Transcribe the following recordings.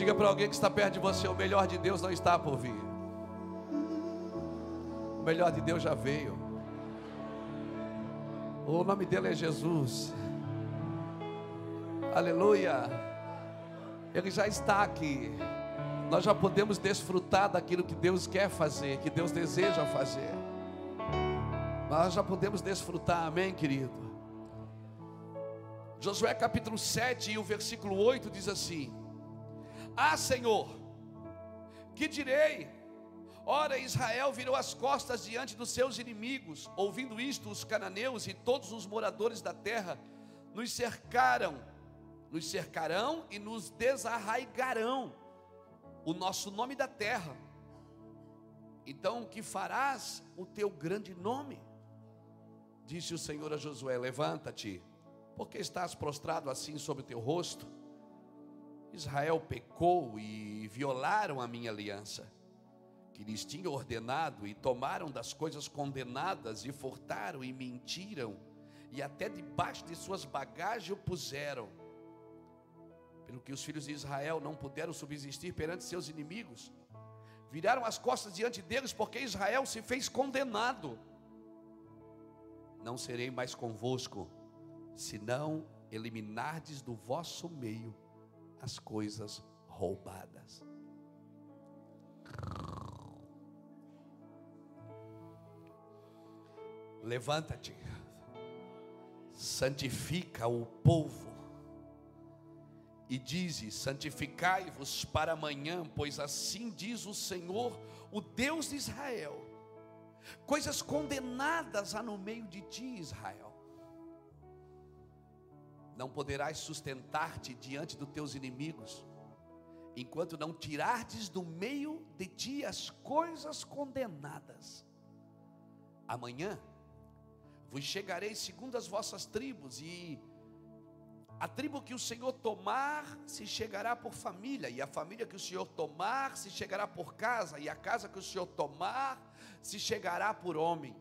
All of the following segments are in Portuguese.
Diga para alguém que está perto de você: o melhor de Deus não está por vir. O melhor de Deus já veio. O nome dele é Jesus. Aleluia. Ele já está aqui. Nós já podemos desfrutar daquilo que Deus quer fazer, que Deus deseja fazer. Nós já podemos desfrutar, amém, querido? Josué capítulo 7 e o versículo 8 diz assim: Ah, Senhor, que direi? Ora, Israel virou as costas diante dos seus inimigos. Ouvindo isto, os cananeus e todos os moradores da terra nos cercaram, nos cercarão e nos desarraigarão o nosso nome da terra. Então, que farás o teu grande nome? Disse o Senhor a Josué: Levanta-te, porque estás prostrado assim sobre o teu rosto. Israel pecou e violaram a minha aliança, que lhes tinha ordenado, e tomaram das coisas condenadas, e furtaram e mentiram, e até debaixo de suas bagagens o puseram. Pelo que os filhos de Israel não puderam subsistir perante seus inimigos, viraram as costas diante deles, porque Israel se fez condenado não serei mais convosco, se não eliminardes do vosso meio as coisas roubadas. Levanta-te, santifica o povo, e dize: santificai-vos para amanhã, pois assim diz o Senhor, o Deus de Israel coisas condenadas há no meio de ti, Israel. Não poderás sustentar-te diante dos teus inimigos, enquanto não tirardes do meio de ti as coisas condenadas. Amanhã vos chegarei segundo as vossas tribos, e a tribo que o Senhor tomar se chegará por família, e a família que o Senhor tomar se chegará por casa, e a casa que o Senhor tomar se chegará por homem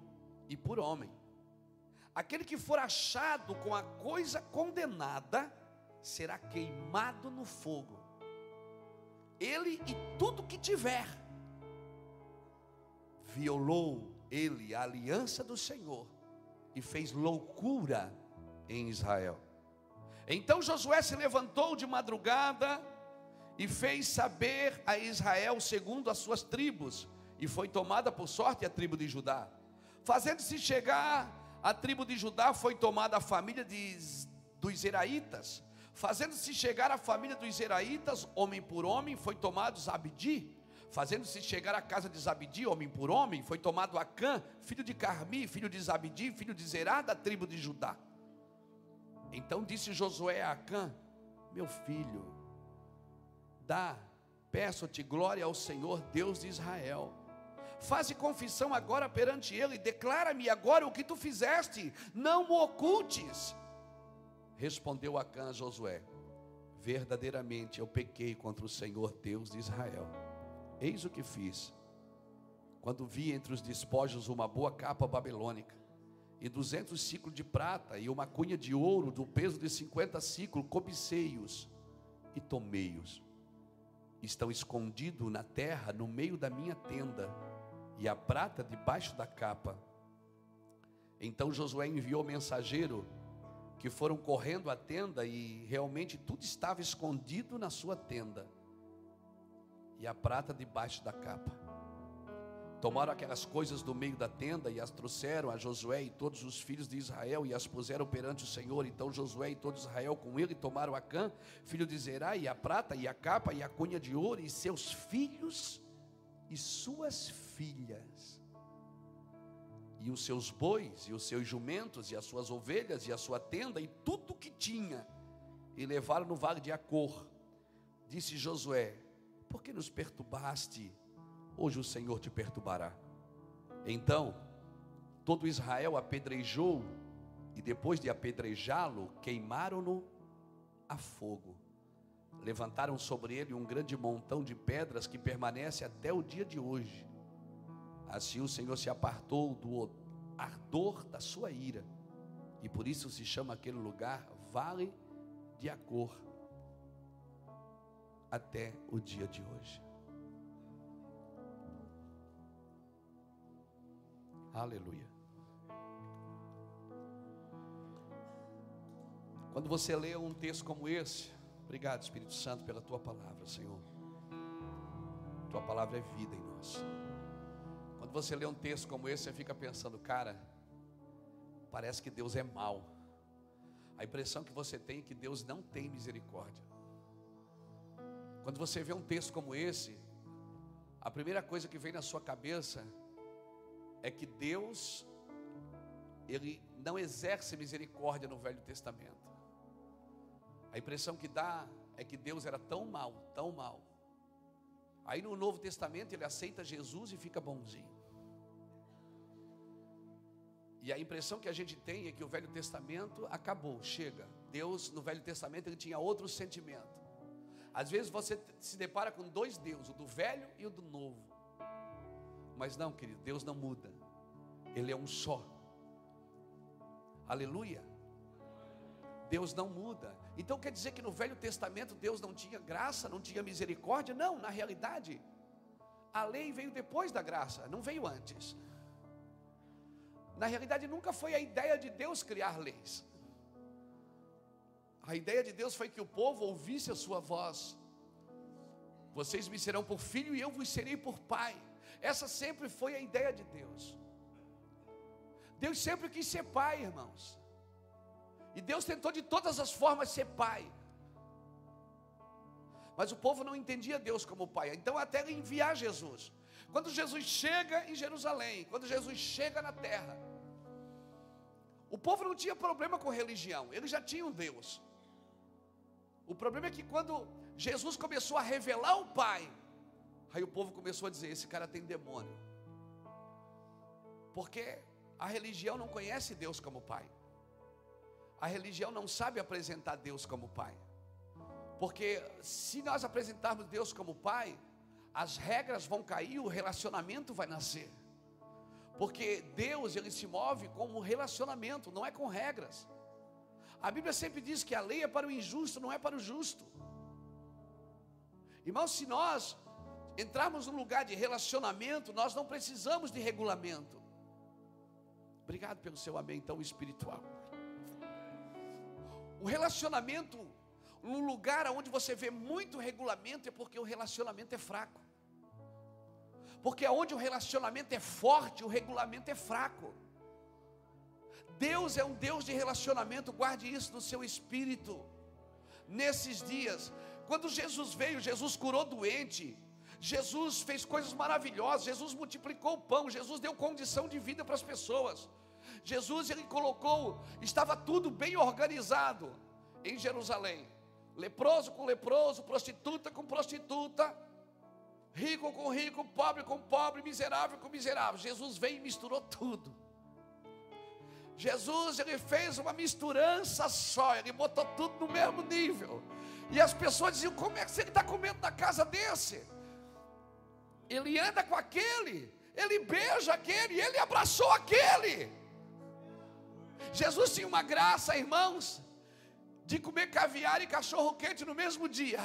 e por homem. Aquele que for achado com a coisa condenada será queimado no fogo. Ele e tudo que tiver. Violou ele a aliança do Senhor e fez loucura em Israel. Então Josué se levantou de madrugada e fez saber a Israel segundo as suas tribos e foi tomada por sorte a tribo de Judá. Fazendo-se chegar a tribo de Judá, foi tomada a família de, dos Zeraitas. Fazendo-se chegar a família dos Zeraitas, homem por homem, foi tomado Zabdi. Fazendo-se chegar a casa de Zabdi, homem por homem, foi tomado Acã, filho de Carmi, filho de Zabdi, filho de Zerá, da tribo de Judá. Então disse Josué a Acã: Meu filho, dá, peço-te glória ao Senhor Deus de Israel Faze confissão agora perante ele, declara-me agora o que tu fizeste, não o ocultes. Respondeu Acã a Josué: Verdadeiramente eu pequei contra o Senhor Deus de Israel. Eis o que fiz. Quando vi entre os despojos uma boa capa babilônica, e duzentos ciclos de prata, e uma cunha de ouro do peso de cinquenta ciclos, cobicei-os e tomei-os. Estão escondidos na terra, no meio da minha tenda e a prata debaixo da capa. Então Josué enviou mensageiro que foram correndo à tenda e realmente tudo estava escondido na sua tenda. E a prata debaixo da capa. Tomaram aquelas coisas do meio da tenda e as trouxeram a Josué e todos os filhos de Israel e as puseram perante o Senhor. Então Josué e todo Israel com ele tomaram a Cã, filho de Zerá, e a prata e a capa e a cunha de ouro e seus filhos e suas filhas, e os seus bois, e os seus jumentos, e as suas ovelhas, e a sua tenda, e tudo que tinha, e levaram no vale de Acor. Disse Josué: Por que nos perturbaste? Hoje o Senhor te perturbará. Então, todo Israel apedrejou, e depois de apedrejá-lo, queimaram-no a fogo levantaram sobre ele um grande montão de pedras que permanece até o dia de hoje. Assim o Senhor se apartou do ardor da sua ira, e por isso se chama aquele lugar Vale de Acor. até o dia de hoje. Aleluia. Quando você lê um texto como esse, obrigado Espírito Santo pela tua palavra, Senhor. Tua palavra é vida em nós. Quando você lê um texto como esse, você fica pensando, cara, parece que Deus é mau. A impressão que você tem é que Deus não tem misericórdia. Quando você vê um texto como esse, a primeira coisa que vem na sua cabeça é que Deus ele não exerce misericórdia no Velho Testamento. A impressão que dá é que Deus era tão mal, tão mal. Aí no Novo Testamento ele aceita Jesus e fica bonzinho. E a impressão que a gente tem é que o Velho Testamento acabou, chega. Deus no Velho Testamento ele tinha outro sentimento. Às vezes você se depara com dois deuses, o do velho e o do novo. Mas não, querido, Deus não muda. Ele é um só. Aleluia. Deus não muda. Então quer dizer que no Velho Testamento Deus não tinha graça, não tinha misericórdia? Não, na realidade, a lei veio depois da graça, não veio antes. Na realidade, nunca foi a ideia de Deus criar leis. A ideia de Deus foi que o povo ouvisse a sua voz. Vocês me serão por filho e eu vos serei por pai. Essa sempre foi a ideia de Deus. Deus sempre quis ser pai, irmãos. E Deus tentou de todas as formas ser pai. Mas o povo não entendia Deus como pai. Então até enviar Jesus. Quando Jesus chega em Jerusalém, quando Jesus chega na terra, o povo não tinha problema com religião, eles já tinham Deus. O problema é que quando Jesus começou a revelar o Pai, aí o povo começou a dizer: esse cara tem demônio. Porque a religião não conhece Deus como Pai. A religião não sabe apresentar Deus como Pai. Porque se nós apresentarmos Deus como Pai, as regras vão cair, o relacionamento vai nascer. Porque Deus ele se move com um relacionamento, não é com regras. A Bíblia sempre diz que a lei é para o injusto, não é para o justo. Irmãos, se nós entrarmos num lugar de relacionamento, nós não precisamos de regulamento. Obrigado pelo seu amém tão espiritual. O relacionamento, num lugar onde você vê muito regulamento, é porque o relacionamento é fraco. Porque onde o relacionamento é forte, o regulamento é fraco. Deus é um Deus de relacionamento, guarde isso no seu espírito. Nesses dias, quando Jesus veio, Jesus curou doente, Jesus fez coisas maravilhosas, Jesus multiplicou o pão, Jesus deu condição de vida para as pessoas. Jesus ele colocou, estava tudo bem organizado em Jerusalém. Leproso com leproso, prostituta com prostituta, rico com rico, pobre com pobre, miserável com miserável. Jesus veio e misturou tudo. Jesus ele fez uma misturança só, ele botou tudo no mesmo nível. E as pessoas diziam: como é que ele está comendo na casa desse? Ele anda com aquele, ele beija aquele, ele abraçou aquele. Jesus tinha uma graça, irmãos, de comer caviar e cachorro quente no mesmo dia.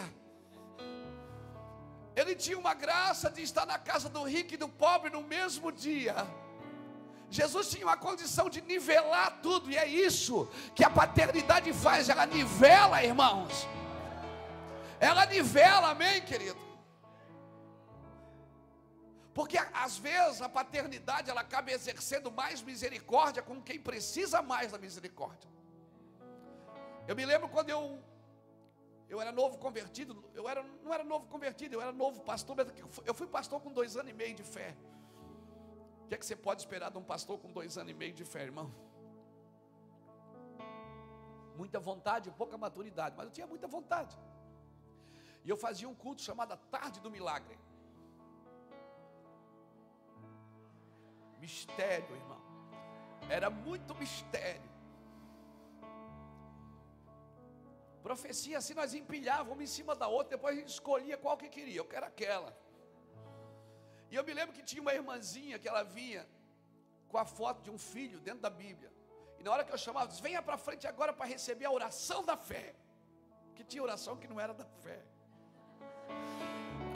Ele tinha uma graça de estar na casa do rico e do pobre no mesmo dia. Jesus tinha uma condição de nivelar tudo, e é isso que a paternidade faz, ela nivela, irmãos. Ela nivela, amém, querido? Porque às vezes a paternidade ela acaba exercendo mais misericórdia com quem precisa mais da misericórdia. Eu me lembro quando eu eu era novo convertido, eu era, não era novo convertido, eu era novo pastor, mas eu fui pastor com dois anos e meio de fé. O que é que você pode esperar de um pastor com dois anos e meio de fé, irmão? Muita vontade, pouca maturidade, mas eu tinha muita vontade. E eu fazia um culto chamado Tarde do Milagre. Mistério, irmão. Era muito mistério. Profecia assim, nós empilhávamos em cima da outra, depois a gente escolhia qual que queria. Eu quero aquela. E eu me lembro que tinha uma irmãzinha que ela vinha com a foto de um filho dentro da Bíblia. E na hora que eu chamava, disse, venha para frente agora para receber a oração da fé. Que tinha oração que não era da fé.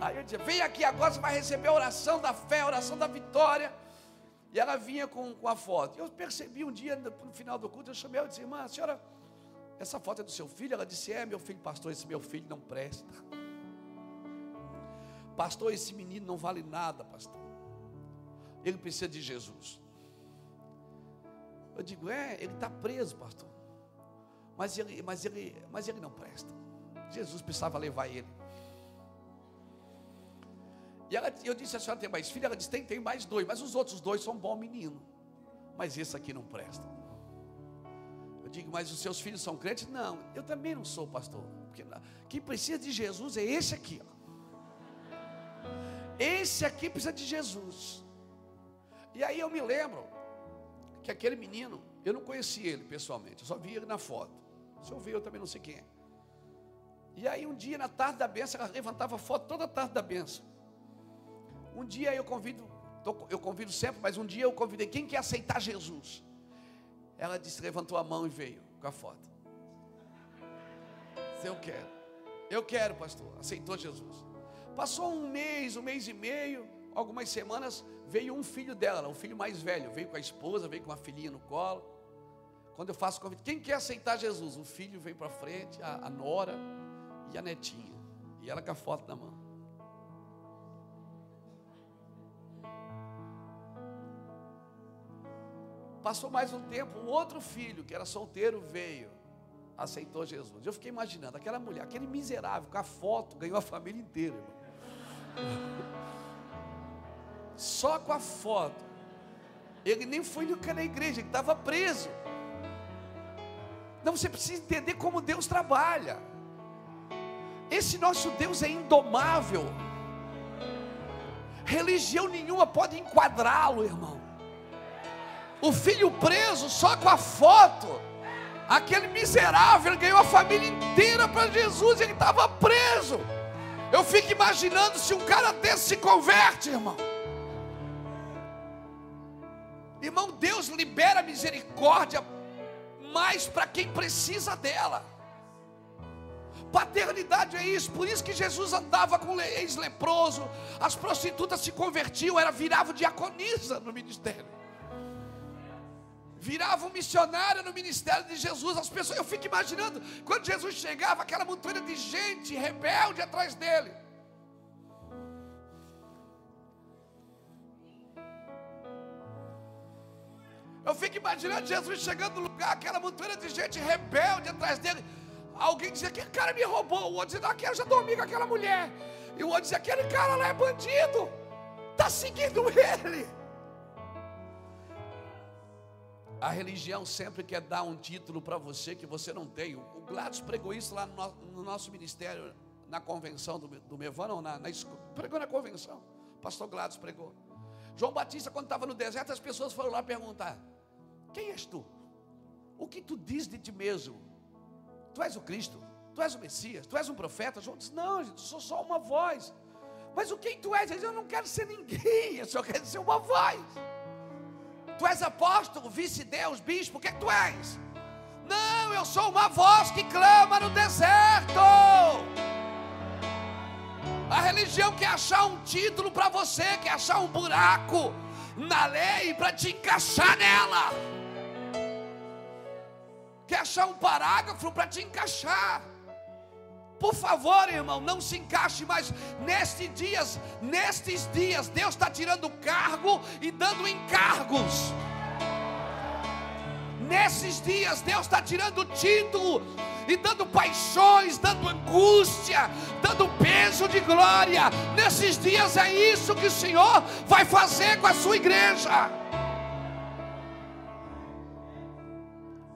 Aí eu dizia: Vem aqui agora, você vai receber a oração da fé, a oração da vitória. E ela vinha com, com a foto. Eu percebi um dia, no final do culto, eu chamei ela e disse: Irmã, a senhora, essa foto é do seu filho? Ela disse: É, meu filho, pastor, esse meu filho não presta. Pastor, esse menino não vale nada, pastor. Ele precisa de Jesus. Eu digo: É, ele está preso, pastor. Mas ele, mas, ele, mas ele não presta. Jesus precisava levar ele. E ela, eu disse: A senhora tem mais filho? Ela disse: Tem, tem mais dois, mas os outros dois são bom menino. Mas esse aqui não presta. Eu digo: Mas os seus filhos são crentes? Não, eu também não sou pastor. Porque quem precisa de Jesus é esse aqui. Ó. Esse aqui precisa de Jesus. E aí eu me lembro que aquele menino, eu não conheci ele pessoalmente, eu só vi ele na foto. Se eu vi, eu também não sei quem é. E aí um dia na tarde da benção, ela levantava foto toda a tarde da benção. Um dia eu convido, eu convido sempre, mas um dia eu convidei quem quer aceitar Jesus. Ela disse, levantou a mão e veio com a foto. Eu quero. Eu quero, pastor. Aceitou Jesus. Passou um mês, um mês e meio, algumas semanas, veio um filho dela, um filho mais velho, veio com a esposa, veio com uma filhinha no colo. Quando eu faço convite, quem quer aceitar Jesus? O filho vem para frente, a, a nora e a netinha. E ela com a foto na mão. Passou mais um tempo, um outro filho, que era solteiro, veio, aceitou Jesus. Eu fiquei imaginando, aquela mulher, aquele miserável, com a foto, ganhou a família inteira, irmão. Só com a foto. Ele nem foi na igreja, ele estava preso. Então você precisa entender como Deus trabalha. Esse nosso Deus é indomável. Religião nenhuma pode enquadrá-lo, irmão o filho preso só com a foto. Aquele miserável ganhou a família inteira para Jesus, ele estava preso. Eu fico imaginando se um cara desse se converte, irmão. Irmão, Deus libera misericórdia mais para quem precisa dela. Paternidade é isso, por isso que Jesus andava com ex-leproso, as prostitutas se convertiam, era virava diaconisa no ministério virava um missionário no ministério de Jesus. As pessoas, eu fico imaginando quando Jesus chegava, aquela montanha de gente rebelde atrás dele. Eu fico imaginando Jesus chegando no lugar, aquela montanha de gente rebelde atrás dele. Alguém dizia: Aquele cara me roubou. O outro dizia: Aquele já dormi com aquela mulher. E o outro dizia: Aquele cara lá é bandido. Está seguindo ele. A religião sempre quer dar um título para você que você não tem. O Gladys pregou isso lá no, no nosso ministério, na convenção do, ou na, na, pregou na convenção. Pastor Gladys pregou. João Batista, quando estava no deserto, as pessoas foram lá perguntar: Quem és tu? O que tu diz de ti mesmo? Tu és o Cristo? Tu és o Messias? Tu és um profeta? João disse: Não, gente, sou só uma voz. Mas o quem tu és? Ele disse, Eu não quero ser ninguém, eu só quero ser uma voz. Tu és apóstolo, vice-deus, bispo, o que, é que tu és? Não, eu sou uma voz que clama no deserto. A religião quer achar um título para você, quer achar um buraco na lei para te encaixar nela. Quer achar um parágrafo para te encaixar. Por favor, irmão, não se encaixe mais nestes dias, nestes dias, Deus está tirando cargo e dando encargos. Nesses dias, Deus está tirando título e dando paixões, dando angústia, dando peso de glória. Nesses dias é isso que o Senhor vai fazer com a sua igreja.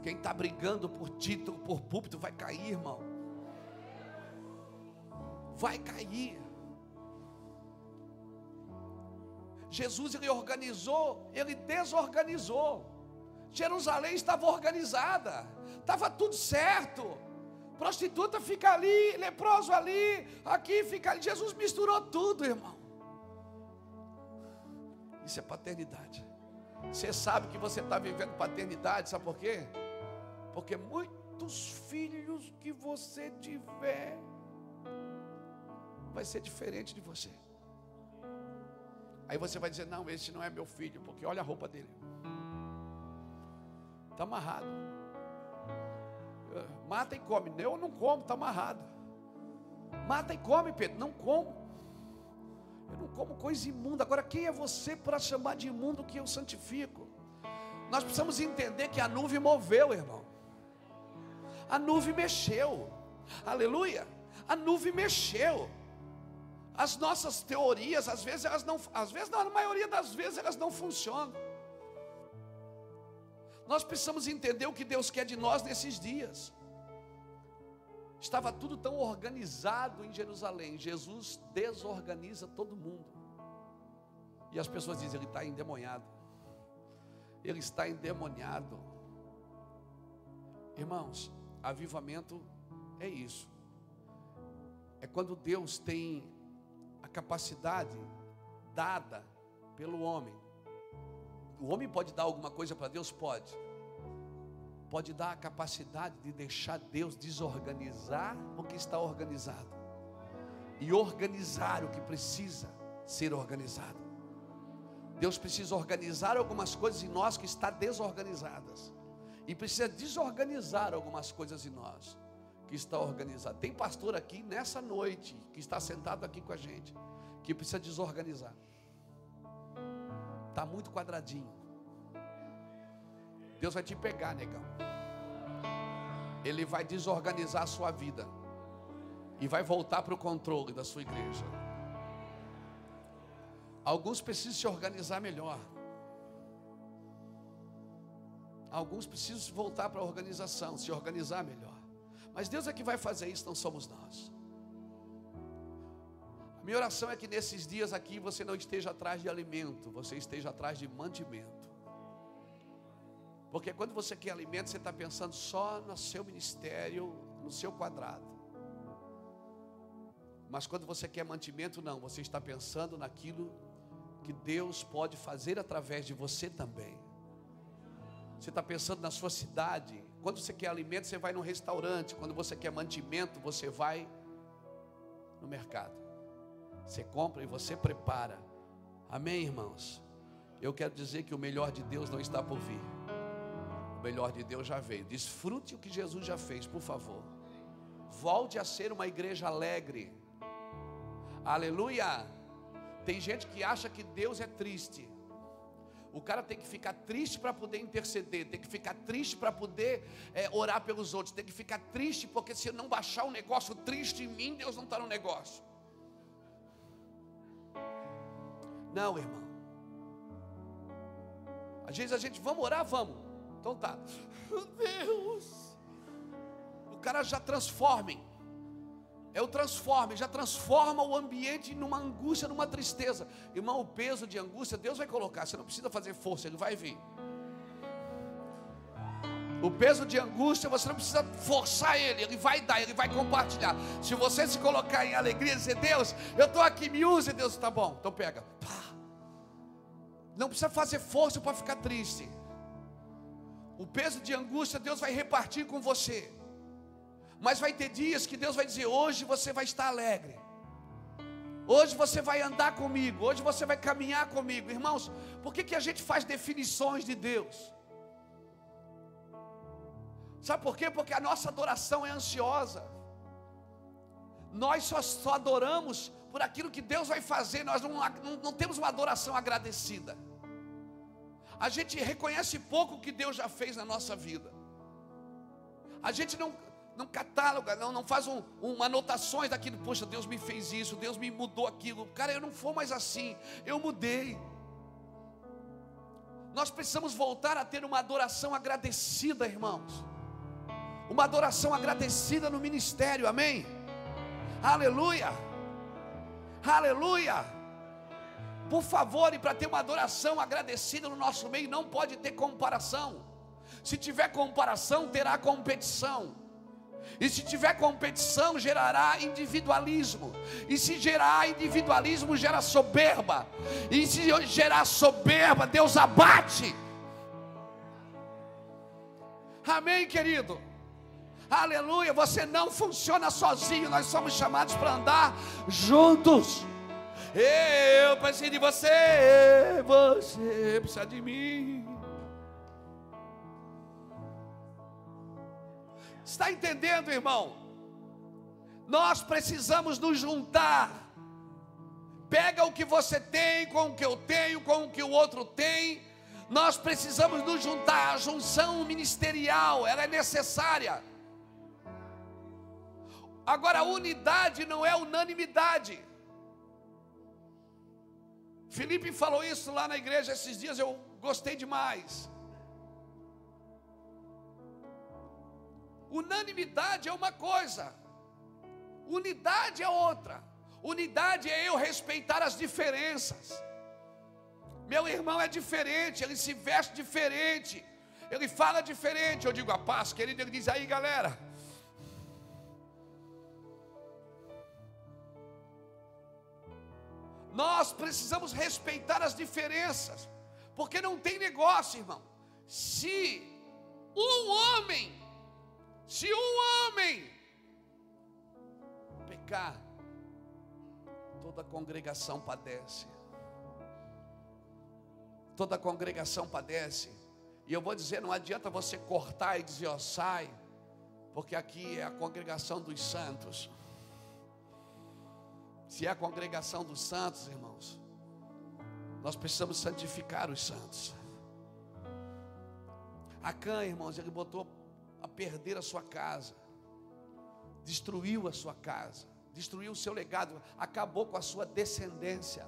Quem está brigando por título, por púlpito, vai cair, irmão vai cair. Jesus ele organizou, ele desorganizou. Jerusalém estava organizada, estava tudo certo. Prostituta fica ali, leproso ali, aqui fica ali. Jesus misturou tudo, irmão. Isso é paternidade. Você sabe que você está vivendo paternidade, sabe por quê? Porque muitos filhos que você tiver vai ser diferente de você. Aí você vai dizer: Não, esse não é meu filho, porque olha a roupa dele. Está amarrado. Mata e come. Eu não como, está amarrado. Mata e come, Pedro. Não como. Eu não como coisa imunda. Agora, quem é você para chamar de imundo que eu santifico? Nós precisamos entender que a nuvem moveu, irmão. A nuvem mexeu. Aleluia. A nuvem mexeu. As nossas teorias, às vezes elas não, às vezes não, na maioria das vezes elas não funcionam. Nós precisamos entender o que Deus quer de nós nesses dias. Estava tudo tão organizado em Jerusalém. Jesus desorganiza todo mundo. E as pessoas dizem: ele está endemoniado. Ele está endemoniado. Irmãos, avivamento é isso. É quando Deus tem capacidade dada pelo homem. O homem pode dar alguma coisa para Deus? Pode pode dar a capacidade de deixar Deus desorganizar o que está organizado e organizar o que precisa ser organizado. Deus precisa organizar algumas coisas em nós que está desorganizadas e precisa desorganizar algumas coisas em nós que está organizado. Tem pastor aqui nessa noite que está sentado aqui com a gente que precisa desorganizar. Está muito quadradinho. Deus vai te pegar, negão. Ele vai desorganizar a sua vida. E vai voltar para o controle da sua igreja. Alguns precisam se organizar melhor. Alguns precisam voltar para a organização, se organizar melhor. Mas Deus é que vai fazer isso, não somos nós. A minha oração é que nesses dias aqui você não esteja atrás de alimento, você esteja atrás de mantimento. Porque quando você quer alimento, você está pensando só no seu ministério, no seu quadrado. Mas quando você quer mantimento, não, você está pensando naquilo que Deus pode fazer através de você também. Você está pensando na sua cidade. Quando você quer alimento, você vai no restaurante. Quando você quer mantimento, você vai no mercado. Você compra e você prepara. Amém, irmãos? Eu quero dizer que o melhor de Deus não está por vir melhor de Deus já veio. Desfrute o que Jesus já fez, por favor. Volte a ser uma igreja alegre. Aleluia. Tem gente que acha que Deus é triste. O cara tem que ficar triste para poder interceder, tem que ficar triste para poder é, orar pelos outros, tem que ficar triste porque se não baixar um negócio triste em mim, Deus não está no negócio. Não, irmão. Às vezes a gente, vamos orar, vamos. Então tá. Meu Deus. O cara já transforma. É o transforme, já transforma o ambiente numa angústia, numa tristeza. Irmão, o peso de angústia Deus vai colocar. Você não precisa fazer força, ele vai vir. O peso de angústia você não precisa forçar ele, ele vai dar, ele vai compartilhar. Se você se colocar em alegria e dizer, Deus, eu estou aqui, me use, Deus, tá bom, então pega. Não precisa fazer força para ficar triste. O peso de angústia Deus vai repartir com você. Mas vai ter dias que Deus vai dizer: hoje você vai estar alegre. Hoje você vai andar comigo, hoje você vai caminhar comigo. Irmãos, por que, que a gente faz definições de Deus? Sabe por quê? Porque a nossa adoração é ansiosa. Nós só, só adoramos por aquilo que Deus vai fazer, nós não, não, não temos uma adoração agradecida a gente reconhece pouco o que Deus já fez na nossa vida. A gente não, não catáloga, não, não faz um, uma anotações daquilo, poxa, Deus me fez isso, Deus me mudou aquilo. Cara, eu não for mais assim, eu mudei. Nós precisamos voltar a ter uma adoração agradecida, irmãos. Uma adoração agradecida no ministério, amém? Aleluia! Aleluia! Por favor, e para ter uma adoração agradecida no nosso meio, não pode ter comparação. Se tiver comparação, terá competição. E se tiver competição, gerará individualismo. E se gerar individualismo, gera soberba. E se gerar soberba, Deus abate. Amém, querido? Aleluia, você não funciona sozinho, nós somos chamados para andar juntos. Eu preciso de você, você precisa de mim. Está entendendo, irmão? Nós precisamos nos juntar. Pega o que você tem com o que eu tenho, com o que o outro tem. Nós precisamos nos juntar. A junção ministerial, ela é necessária. Agora, unidade não é unanimidade. Felipe falou isso lá na igreja esses dias, eu gostei demais. Unanimidade é uma coisa, unidade é outra. Unidade é eu respeitar as diferenças. Meu irmão é diferente, ele se veste diferente, ele fala diferente. Eu digo a paz, querido, ele diz aí, galera. Nós precisamos respeitar as diferenças, porque não tem negócio, irmão. Se um homem, se um homem pecar, toda a congregação padece. Toda a congregação padece. E eu vou dizer, não adianta você cortar e dizer, ó, sai, porque aqui é a congregação dos santos. Se é a congregação dos santos, irmãos, nós precisamos santificar os santos. Acã, irmãos, ele botou a perder a sua casa, destruiu a sua casa, destruiu o seu legado, acabou com a sua descendência.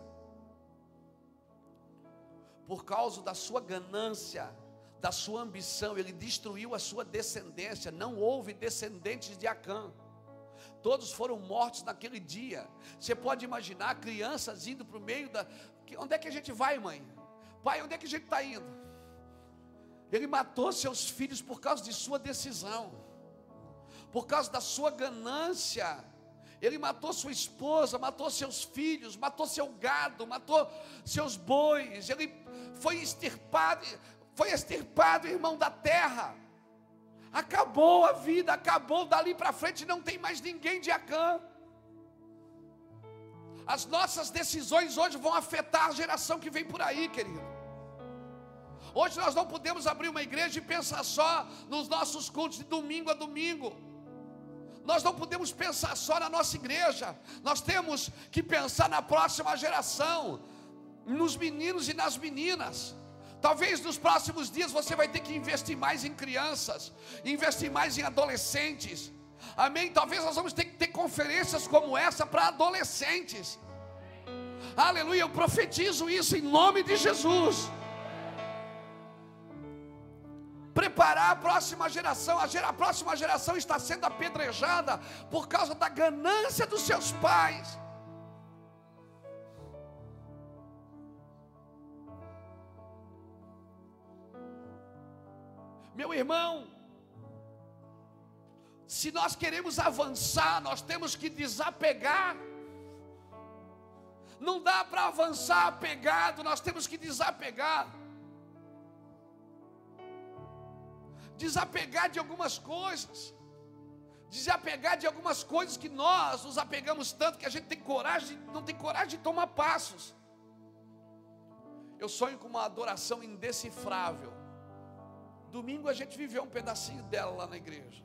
Por causa da sua ganância, da sua ambição, ele destruiu a sua descendência. Não houve descendentes de Acã todos foram mortos naquele dia. Você pode imaginar crianças indo para o meio da. Onde é que a gente vai, mãe? Pai, onde é que a gente está indo? Ele matou seus filhos por causa de sua decisão, por causa da sua ganância. Ele matou sua esposa, matou seus filhos, matou seu gado, matou seus bois. Ele foi extirpado, foi extirpado, irmão da terra. Acabou a vida, acabou dali para frente, não tem mais ninguém de Acã. As nossas decisões hoje vão afetar a geração que vem por aí, querido. Hoje nós não podemos abrir uma igreja e pensar só nos nossos cultos de domingo a domingo. Nós não podemos pensar só na nossa igreja. Nós temos que pensar na próxima geração, nos meninos e nas meninas. Talvez nos próximos dias você vai ter que investir mais em crianças, investir mais em adolescentes. Amém? Talvez nós vamos ter que ter conferências como essa para adolescentes. Aleluia, eu profetizo isso em nome de Jesus. Preparar a próxima geração, a, próxima geração está sendo apedrejada por causa da ganância dos seus pais. Meu irmão, se nós queremos avançar, nós temos que desapegar. Não dá para avançar apegado, nós temos que desapegar. Desapegar de algumas coisas. Desapegar de algumas coisas que nós nos apegamos tanto que a gente tem coragem, não tem coragem de tomar passos. Eu sonho com uma adoração indecifrável. Domingo a gente viveu um pedacinho dela lá na igreja.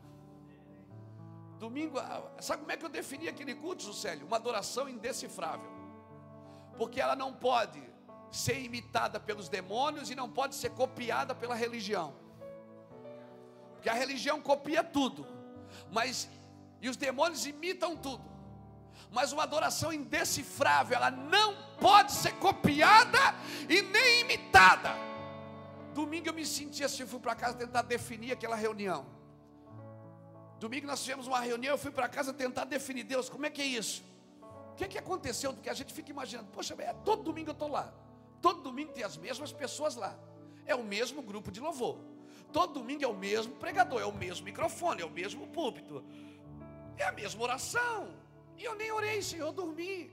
Domingo, sabe como é que eu defini aquele culto, Juscelio? Uma adoração indecifrável. Porque ela não pode ser imitada pelos demônios e não pode ser copiada pela religião. Porque a religião copia tudo, mas e os demônios imitam tudo. Mas uma adoração indecifrável, ela não pode ser copiada e nem imitada. Domingo eu me senti assim, eu fui para casa tentar definir aquela reunião. Domingo nós tivemos uma reunião, eu fui para casa tentar definir Deus, como é que é isso? O que é que aconteceu? Do que a gente fica imaginando, poxa, é, todo domingo eu estou lá, todo domingo tem as mesmas pessoas lá, é o mesmo grupo de louvor, todo domingo é o mesmo pregador, é o mesmo microfone, é o mesmo púlpito, é a mesma oração, e eu nem orei, Senhor, eu dormi.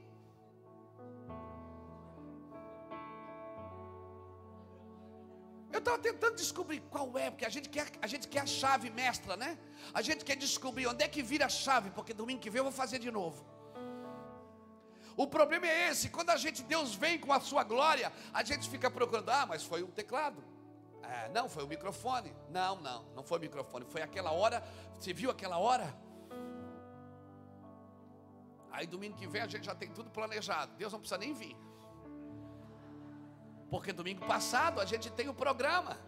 Eu estava tentando descobrir qual é, porque a gente, quer, a gente quer a chave mestra, né? A gente quer descobrir onde é que vira a chave, porque domingo que vem eu vou fazer de novo. O problema é esse, quando a gente, Deus vem com a sua glória, a gente fica procurando, ah, mas foi um teclado. É, não, foi o microfone. Não, não, não foi o microfone, foi aquela hora, você viu aquela hora? Aí domingo que vem a gente já tem tudo planejado. Deus não precisa nem vir. Porque domingo passado a gente tem o programa.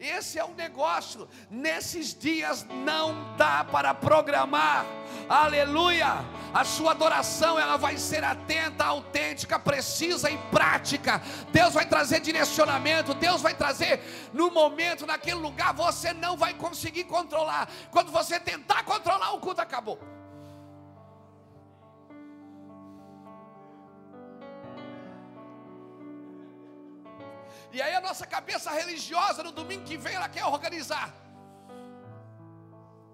Esse é o negócio. Nesses dias não dá para programar. Aleluia! A sua adoração ela vai ser atenta, autêntica, precisa e prática. Deus vai trazer direcionamento, Deus vai trazer no momento, naquele lugar, você não vai conseguir controlar. Quando você tentar controlar, o culto acabou. E aí a nossa cabeça religiosa no domingo que vem ela quer organizar.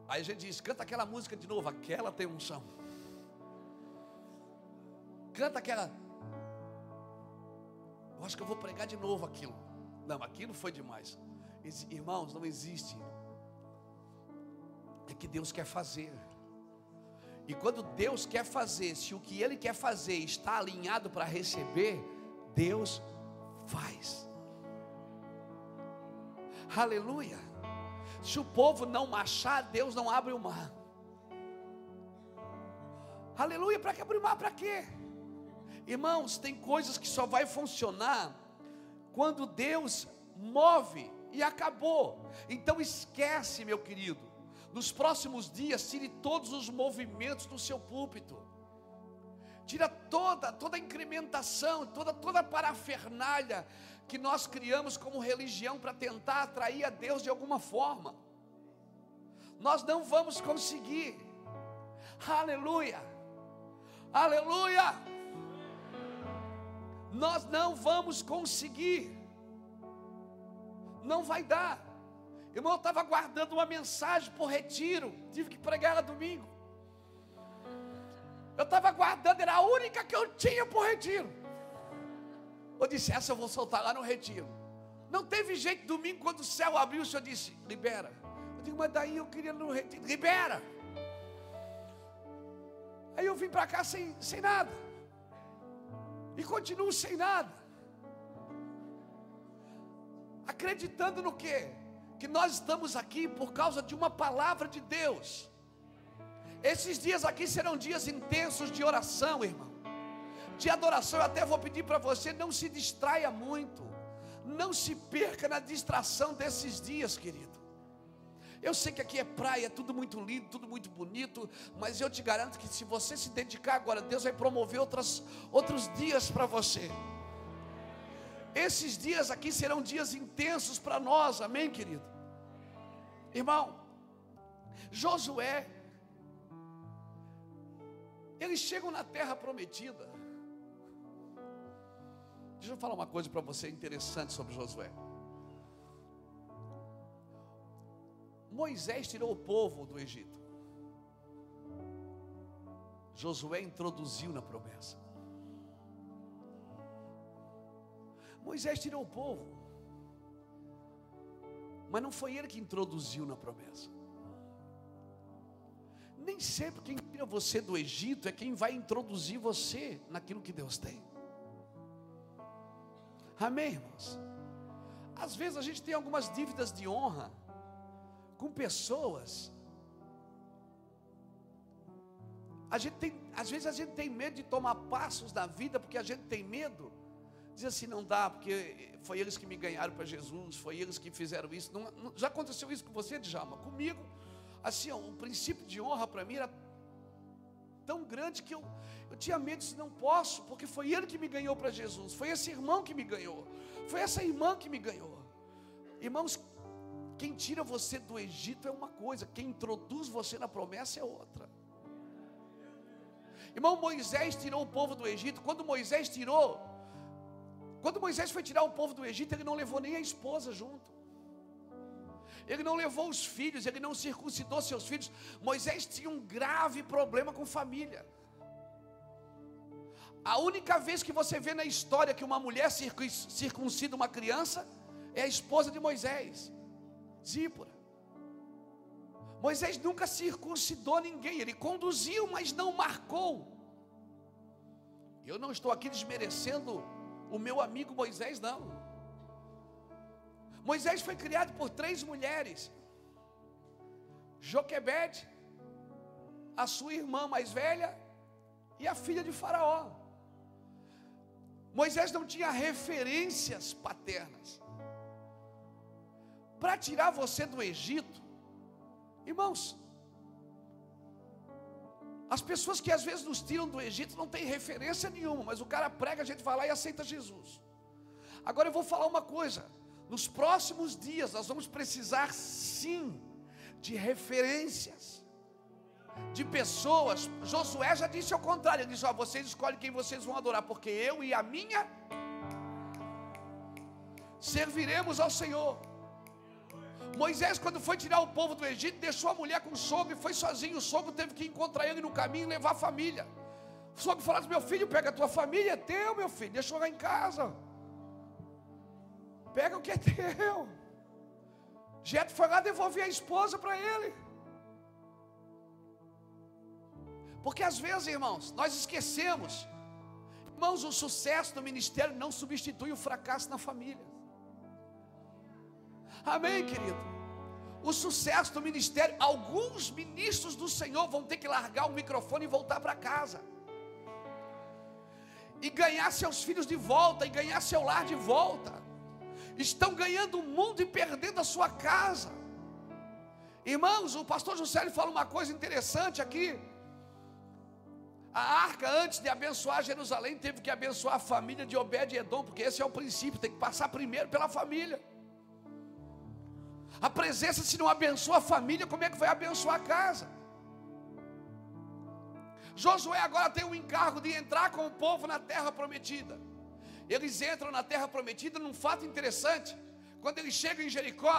Aí a gente diz: canta aquela música de novo, aquela tem unção. Canta aquela. Eu acho que eu vou pregar de novo aquilo. Não, aquilo foi demais. Irmãos, não existe. É que Deus quer fazer. E quando Deus quer fazer, se o que Ele quer fazer está alinhado para receber, Deus faz. Aleluia. Se o povo não marchar, Deus não abre o mar. Aleluia, para que abrir o mar? Para quê? Irmãos, tem coisas que só vai funcionar quando Deus move e acabou. Então esquece, meu querido. Nos próximos dias, tire todos os movimentos do seu púlpito. Tira toda, toda a incrementação, toda, toda a parafernália que nós criamos como religião para tentar atrair a Deus de alguma forma. Nós não vamos conseguir. Aleluia. Aleluia. Nós não vamos conseguir. Não vai dar. Irmão, eu estava guardando uma mensagem por retiro. Tive que pregar ela domingo. Eu estava guardando, era a única que eu tinha por retiro. Eu disse, essa eu vou soltar lá no retiro. Não teve jeito, domingo, quando o céu abriu, o Senhor disse, libera. Eu digo, mas daí eu queria no retiro, libera. Aí eu vim para cá sem, sem nada. E continuo sem nada. Acreditando no quê? Que nós estamos aqui por causa de uma palavra de Deus. Esses dias aqui serão dias intensos de oração, irmão de adoração, eu até vou pedir para você, não se distraia muito, não se perca na distração desses dias, querido. Eu sei que aqui é praia, é tudo muito lindo, tudo muito bonito, mas eu te garanto que se você se dedicar agora, Deus vai promover outras, outros dias para você. Esses dias aqui serão dias intensos para nós, amém, querido? Irmão, Josué, eles chegam na terra prometida, Deixa eu falar uma coisa para você interessante sobre Josué. Moisés tirou o povo do Egito. Josué introduziu na promessa. Moisés tirou o povo, mas não foi ele que introduziu na promessa. Nem sempre quem tira você do Egito é quem vai introduzir você naquilo que Deus tem. Amém, irmãos? Às vezes a gente tem algumas dívidas de honra com pessoas. A gente tem, às vezes a gente tem medo de tomar passos na vida porque a gente tem medo. Diz assim, não dá, porque foi eles que me ganharam para Jesus, foi eles que fizeram isso. Não, não, já aconteceu isso com você, Djalma? Comigo, assim, o princípio de honra para mim era tão grande que eu, eu tinha medo de não posso, porque foi ele que me ganhou para Jesus, foi esse irmão que me ganhou, foi essa irmã que me ganhou. Irmãos, quem tira você do Egito é uma coisa, quem introduz você na promessa é outra. Irmão, Moisés tirou o povo do Egito. Quando Moisés tirou, quando Moisés foi tirar o povo do Egito, ele não levou nem a esposa junto. Ele não levou os filhos, ele não circuncidou seus filhos. Moisés tinha um grave problema com família. A única vez que você vê na história que uma mulher circuncida uma criança é a esposa de Moisés, Zípora. Moisés nunca circuncidou ninguém, ele conduziu, mas não marcou. Eu não estou aqui desmerecendo o meu amigo Moisés, não. Moisés foi criado por três mulheres: Joquebede, a sua irmã mais velha e a filha de Faraó. Moisés não tinha referências paternas. Para tirar você do Egito, irmãos, as pessoas que às vezes nos tiram do Egito não têm referência nenhuma, mas o cara prega, a gente vai lá e aceita Jesus. Agora eu vou falar uma coisa: nos próximos dias nós vamos precisar sim de referências, de pessoas. Josué já disse ao contrário: ele disse, ó, vocês escolhem quem vocês vão adorar, porque eu e a minha serviremos ao Senhor. Moisés, quando foi tirar o povo do Egito, deixou a mulher com o sogro e foi sozinho. O sogro teve que encontrar ele no caminho e levar a família. O sogro falou assim: Meu filho, pega a tua família, é teu, meu filho, deixa eu lá em casa. Pega o que é teu. Jeto foi lá devolver a esposa para ele. Porque às vezes, irmãos, nós esquecemos. Irmãos, o sucesso do ministério não substitui o fracasso na família. Amém, querido? O sucesso do ministério, alguns ministros do Senhor vão ter que largar o microfone e voltar para casa. E ganhar seus filhos de volta, e ganhar seu lar de volta. Estão ganhando o mundo e perdendo a sua casa. Irmãos, o pastor José fala uma coisa interessante aqui. A arca, antes de abençoar Jerusalém, teve que abençoar a família de Obed-Edom, porque esse é o princípio, tem que passar primeiro pela família. A presença, se não abençoa a família, como é que vai abençoar a casa? Josué agora tem o encargo de entrar com o povo na terra prometida. Eles entram na terra prometida num fato interessante. Quando eles chegam em Jericó,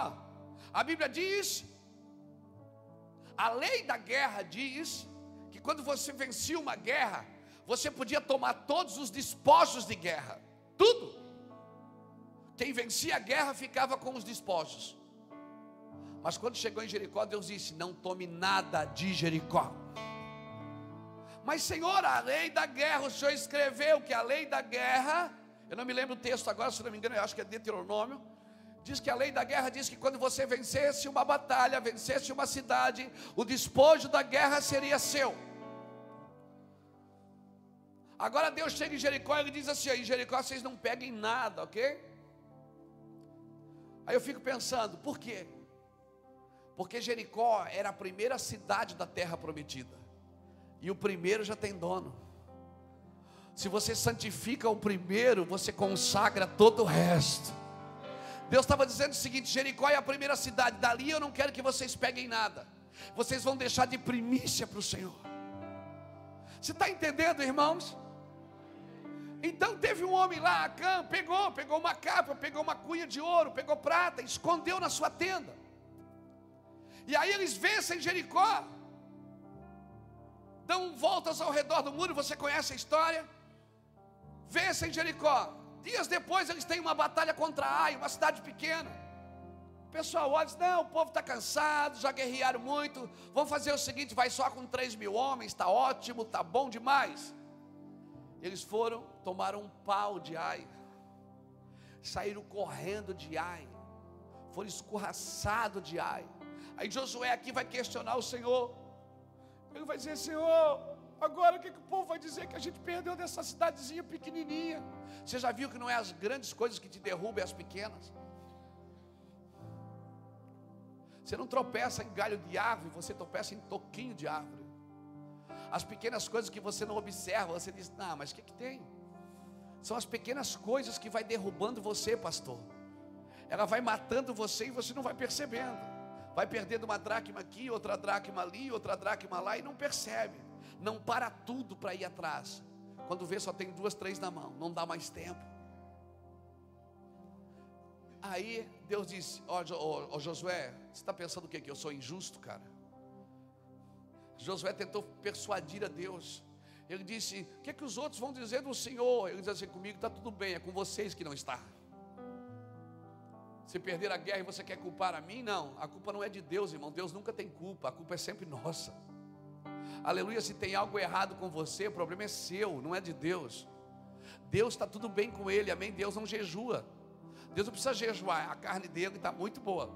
a Bíblia diz, a lei da guerra diz que quando você vencia uma guerra, você podia tomar todos os despojos de guerra, tudo. Quem vencia a guerra ficava com os despojos. Mas quando chegou em Jericó, Deus disse: Não tome nada de Jericó. Mas, Senhor, a lei da guerra, o Senhor escreveu que a lei da guerra, eu não me lembro o texto agora, se não me engano, eu acho que é Deuteronômio. Diz que a lei da guerra diz que quando você vencesse uma batalha, vencesse uma cidade, o despojo da guerra seria seu. Agora Deus chega em Jericó e diz assim: em Jericó vocês não peguem nada, ok? Aí eu fico pensando, por quê? Porque Jericó era a primeira cidade da terra prometida. E o primeiro já tem dono. Se você santifica o primeiro, você consagra todo o resto. Deus estava dizendo o seguinte: Jericó é a primeira cidade, dali eu não quero que vocês peguem nada. Vocês vão deixar de primícia para o Senhor. Você está entendendo, irmãos? Então teve um homem lá, Acã, pegou, pegou uma capa, pegou uma cunha de ouro, pegou prata, escondeu na sua tenda. E aí eles vencem Jericó. Dão voltas ao redor do muro, você conhece a história? Vencem Jericó. Dias depois eles têm uma batalha contra Ai, uma cidade pequena. O pessoal olha e diz: Não, o povo está cansado, já guerrearam muito. Vamos fazer o seguinte: vai só com 3 mil homens, está ótimo, está bom demais. Eles foram, tomaram um pau de Ai, saíram correndo de Ai, foram escorraçados de Ai. Aí Josué aqui vai questionar o Senhor. Ele vai dizer: Senhor, agora o que, que o povo vai dizer que a gente perdeu dessa cidadezinha pequenininha? Você já viu que não é as grandes coisas que te derrubam, é as pequenas? Você não tropeça em galho de árvore, você tropeça em toquinho de árvore. As pequenas coisas que você não observa, você diz: Não, mas o que, que tem? São as pequenas coisas que vai derrubando você, pastor. Ela vai matando você e você não vai percebendo vai perdendo uma dracma aqui, outra dracma ali, outra dracma lá e não percebe, não para tudo para ir atrás. Quando vê, só tem duas, três na mão, não dá mais tempo. Aí Deus disse: Ó oh, oh, Josué, você está pensando o que? Que eu sou injusto, cara? Josué tentou persuadir a Deus. Ele disse: O que, é que os outros vão dizer do Senhor? Ele disse assim: Comigo está tudo bem, é com vocês que não está. Se perder a guerra e você quer culpar a mim, não. A culpa não é de Deus, irmão. Deus nunca tem culpa. A culpa é sempre nossa. Aleluia. Se tem algo errado com você, o problema é seu, não é de Deus. Deus está tudo bem com ele, amém? Deus não jejua. Deus não precisa jejuar. A carne dele está muito boa.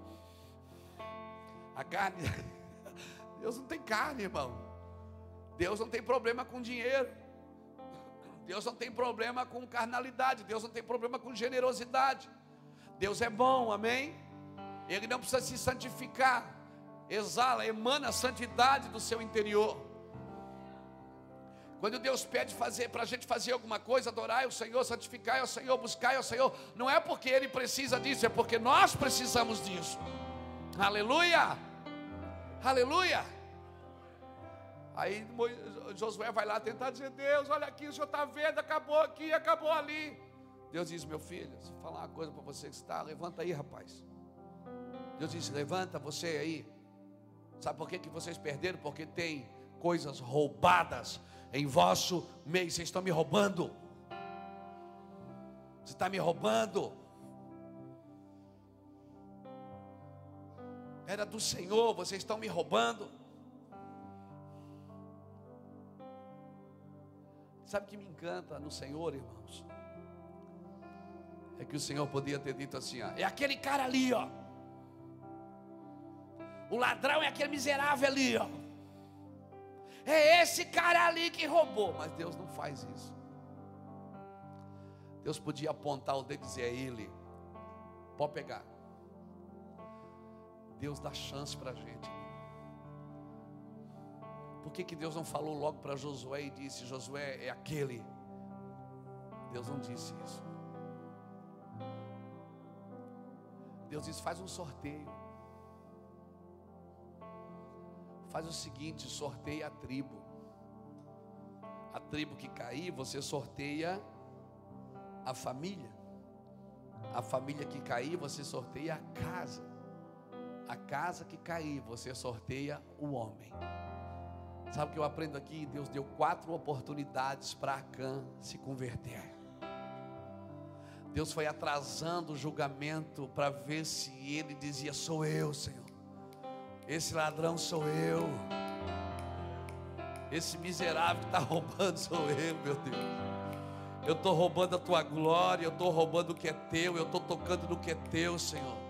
A carne. Deus não tem carne, irmão. Deus não tem problema com dinheiro. Deus não tem problema com carnalidade. Deus não tem problema com generosidade. Deus é bom, amém? Ele não precisa se santificar, exala, emana a santidade do seu interior. Quando Deus pede fazer para a gente fazer alguma coisa, adorar o Senhor, santificar o Senhor, buscar o Senhor, não é porque Ele precisa disso, é porque nós precisamos disso. Aleluia! Aleluia! Aí Josué vai lá tentar dizer: Deus, olha aqui, o senhor está vendo, acabou aqui, acabou ali. Deus diz: Meu filho, se falar uma coisa para você que está, levanta aí, rapaz. Deus diz: Levanta você aí. Sabe por que, que vocês perderam? Porque tem coisas roubadas em vosso meio. Vocês estão me roubando. Você está me roubando. Era do Senhor, vocês estão me roubando. Sabe o que me encanta no Senhor, irmãos? é que o Senhor podia ter dito assim: ó, é aquele cara ali, ó. O ladrão é aquele miserável ali, ó. É esse cara ali que roubou. Mas Deus não faz isso. Deus podia apontar o dedo e dizer: é ele. Pode pegar. Deus dá chance para a gente. Por que, que Deus não falou logo para Josué e disse: Josué é aquele? Deus não disse isso. Deus diz: faz um sorteio. Faz o seguinte: sorteia a tribo. A tribo que cair, você sorteia a família. A família que cair, você sorteia a casa. A casa que cair, você sorteia o homem. Sabe o que eu aprendo aqui? Deus deu quatro oportunidades para Acã se converter. Deus foi atrasando o julgamento para ver se ele dizia: Sou eu, Senhor. Esse ladrão sou eu. Esse miserável que está roubando sou eu, meu Deus. Eu estou roubando a tua glória, eu estou roubando o que é teu, eu estou tocando no que é teu, Senhor.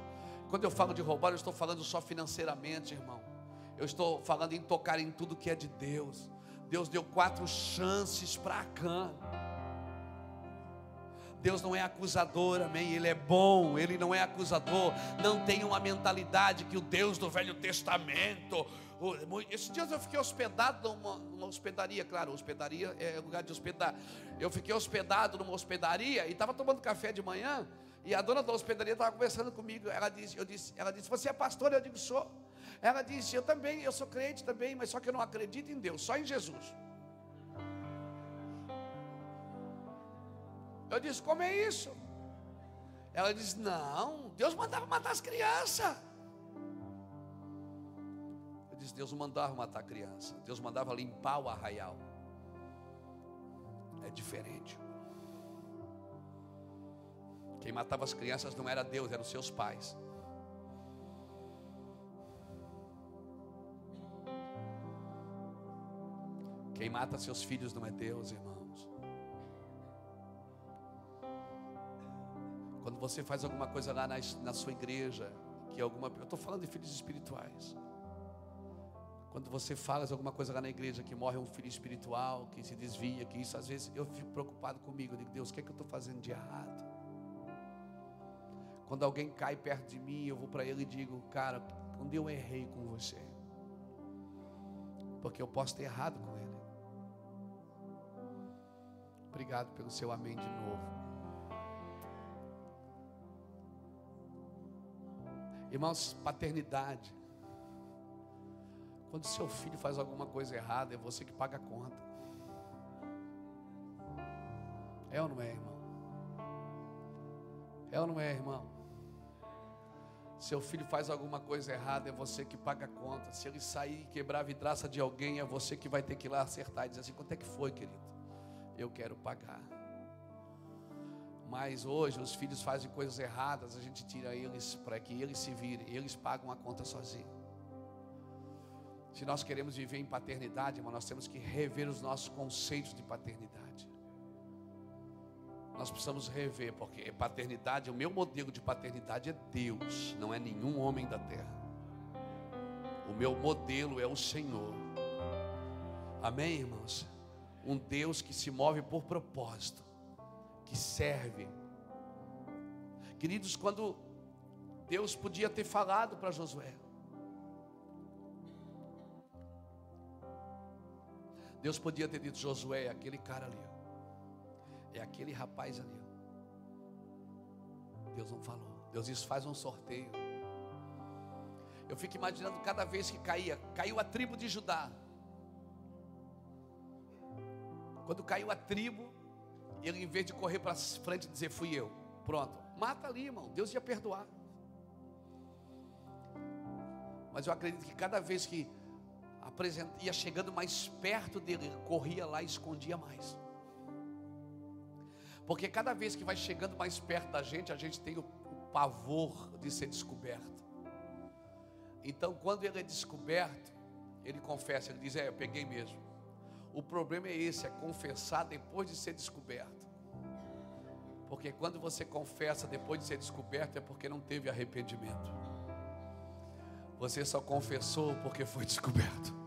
Quando eu falo de roubar, eu estou falando só financeiramente, irmão. Eu estou falando em tocar em tudo que é de Deus. Deus deu quatro chances para Acã. Deus não é acusador, amém? Ele é bom, ele não é acusador. Não tem uma mentalidade que o Deus do Velho Testamento. Esses dias eu fiquei hospedado numa, numa hospedaria, claro, hospedaria é lugar de hospedar. Eu fiquei hospedado numa hospedaria e estava tomando café de manhã. E a dona da hospedaria estava conversando comigo. Ela disse, eu disse, ela disse: Você é pastor? Eu digo: Sou. Ela disse: Eu também, eu sou crente também, mas só que eu não acredito em Deus, só em Jesus. Eu disse: Como é isso? Ela disse: Não, Deus mandava matar as crianças. Eu disse: Deus não mandava matar criança, Deus mandava limpar o arraial. É diferente. Quem matava as crianças não era Deus, eram seus pais. Quem mata seus filhos não é Deus, irmão. Quando você faz alguma coisa lá na, na sua igreja, que é alguma, eu estou falando de filhos espirituais. Quando você fala alguma coisa lá na igreja que morre um filho espiritual, que se desvia, que isso às vezes eu fico preocupado comigo. Digo, Deus, o que é que eu estou fazendo de errado? Quando alguém cai perto de mim, eu vou para ele e digo, cara, onde eu errei com você? Porque eu posso ter errado com ele. Obrigado pelo seu amém de novo. Irmãos, paternidade. Quando seu filho faz alguma coisa errada, é você que paga a conta. É ou não é, irmão? É ou não é, irmão? Seu filho faz alguma coisa errada, é você que paga a conta. Se ele sair e quebrar a vidraça de alguém, é você que vai ter que ir lá acertar e dizer assim: quanto é que foi, querido? Eu quero pagar. Mas hoje os filhos fazem coisas erradas, a gente tira eles para que eles se virem, eles pagam a conta sozinhos. Se nós queremos viver em paternidade, irmão, nós temos que rever os nossos conceitos de paternidade. Nós precisamos rever, porque paternidade, o meu modelo de paternidade é Deus, não é nenhum homem da terra. O meu modelo é o Senhor. Amém, irmãos? Um Deus que se move por propósito que serve. Queridos, quando Deus podia ter falado para Josué, Deus podia ter dito: Josué, aquele cara ali, é aquele rapaz ali. Deus não falou. Deus disse: faz um sorteio. Eu fico imaginando cada vez que caía, caiu a tribo de Judá. Quando caiu a tribo, ele, em vez de correr para frente e dizer, fui eu, pronto, mata ali, irmão, Deus ia perdoar. Mas eu acredito que cada vez que ia chegando mais perto dele, ele corria lá e escondia mais. Porque cada vez que vai chegando mais perto da gente, a gente tem o, o pavor de ser descoberto. Então, quando ele é descoberto, ele confessa, ele diz: É, eu peguei mesmo. O problema é esse, é confessar depois de ser descoberto. Porque quando você confessa depois de ser descoberto é porque não teve arrependimento. Você só confessou porque foi descoberto.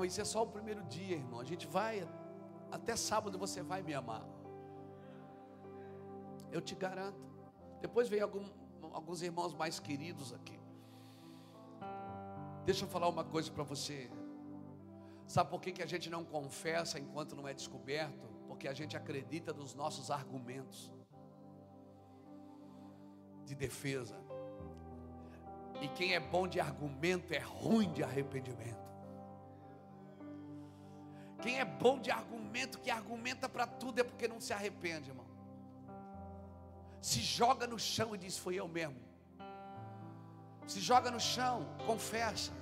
Não, isso é só o primeiro dia, irmão. A gente vai até sábado você vai me amar. Eu te garanto. Depois vem algum, alguns irmãos mais queridos aqui. Deixa eu falar uma coisa para você. Sabe por que, que a gente não confessa enquanto não é descoberto? Porque a gente acredita nos nossos argumentos de defesa. E quem é bom de argumento é ruim de arrependimento. Quem é bom de argumento, que argumenta para tudo, é porque não se arrepende, irmão. Se joga no chão e diz: Foi eu mesmo. Se joga no chão, confessa.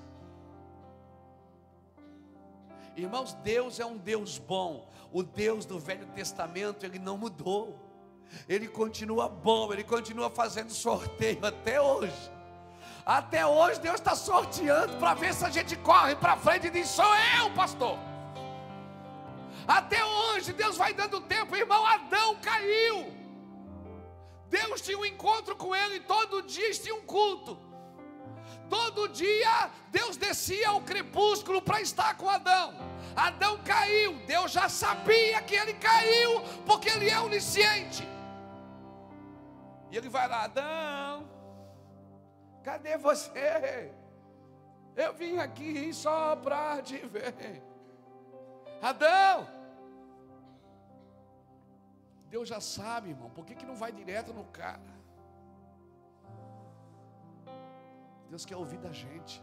Irmãos, Deus é um Deus bom. O Deus do Velho Testamento, ele não mudou. Ele continua bom, ele continua fazendo sorteio até hoje. Até hoje Deus está sorteando para ver se a gente corre para frente e diz: sou eu, pastor. Até hoje Deus vai dando tempo, irmão. Adão caiu. Deus tinha um encontro com ele todo dia, tinha um culto. Todo dia Deus descia ao crepúsculo para estar com Adão. Adão caiu, Deus já sabia que ele caiu, porque ele é onisciente. E ele vai lá, Adão, cadê você? Eu vim aqui só para te ver. Adão, Deus já sabe, irmão, por que, que não vai direto no cara? Deus quer ouvir da gente.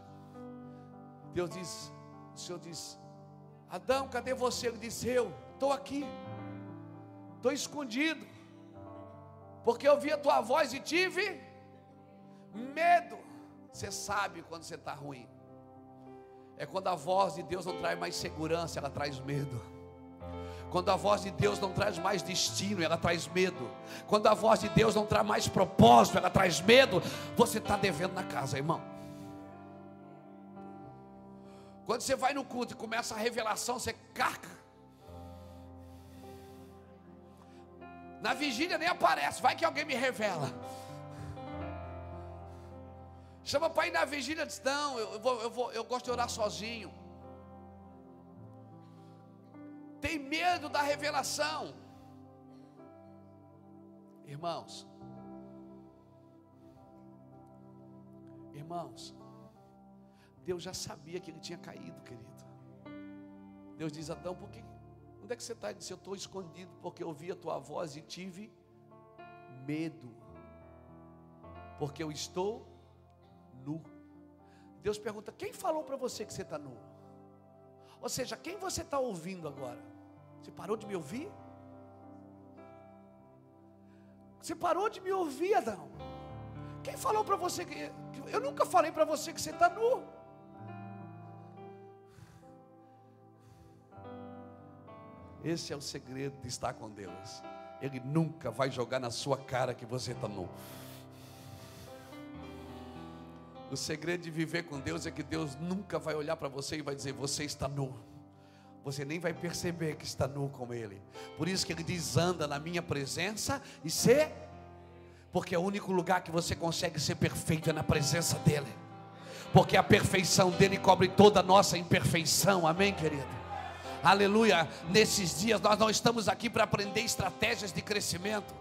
Deus diz, o Senhor diz, Adão, cadê você? Ele disse, eu estou aqui, estou escondido, porque eu vi a tua voz e tive medo. Você sabe quando você está ruim. É quando a voz de Deus não traz mais segurança, ela traz medo. Quando a voz de Deus não traz mais destino, ela traz medo. Quando a voz de Deus não traz mais propósito, ela traz medo. Você está devendo na casa, irmão. Quando você vai no culto e começa a revelação, você carca. Na vigília nem aparece, vai que alguém me revela. Chama para ir na vigília, diz: Não, eu, vou, eu, vou, eu gosto de orar sozinho tem medo da revelação. Irmãos, irmãos, Deus já sabia que ele tinha caído, querido. Deus diz: Adão, por que, onde é que você está? Ele disse: Eu estou escondido porque ouvi a tua voz e tive medo, porque eu estou nu. Deus pergunta: Quem falou para você que você está nu? Ou seja, quem você está ouvindo agora? Você parou de me ouvir? Você parou de me ouvir, Adão? Quem falou para você que. Eu nunca falei para você que você está nu. Esse é o segredo de estar com Deus. Ele nunca vai jogar na sua cara que você está nu. O segredo de viver com Deus é que Deus nunca vai olhar para você e vai dizer: Você está nu. Você nem vai perceber que está nu com Ele. Por isso que Ele diz: Anda na minha presença e ser. Porque é o único lugar que você consegue ser perfeito é na presença dEle. Porque a perfeição dEle cobre toda a nossa imperfeição. Amém, querido? Aleluia. Nesses dias nós não estamos aqui para aprender estratégias de crescimento.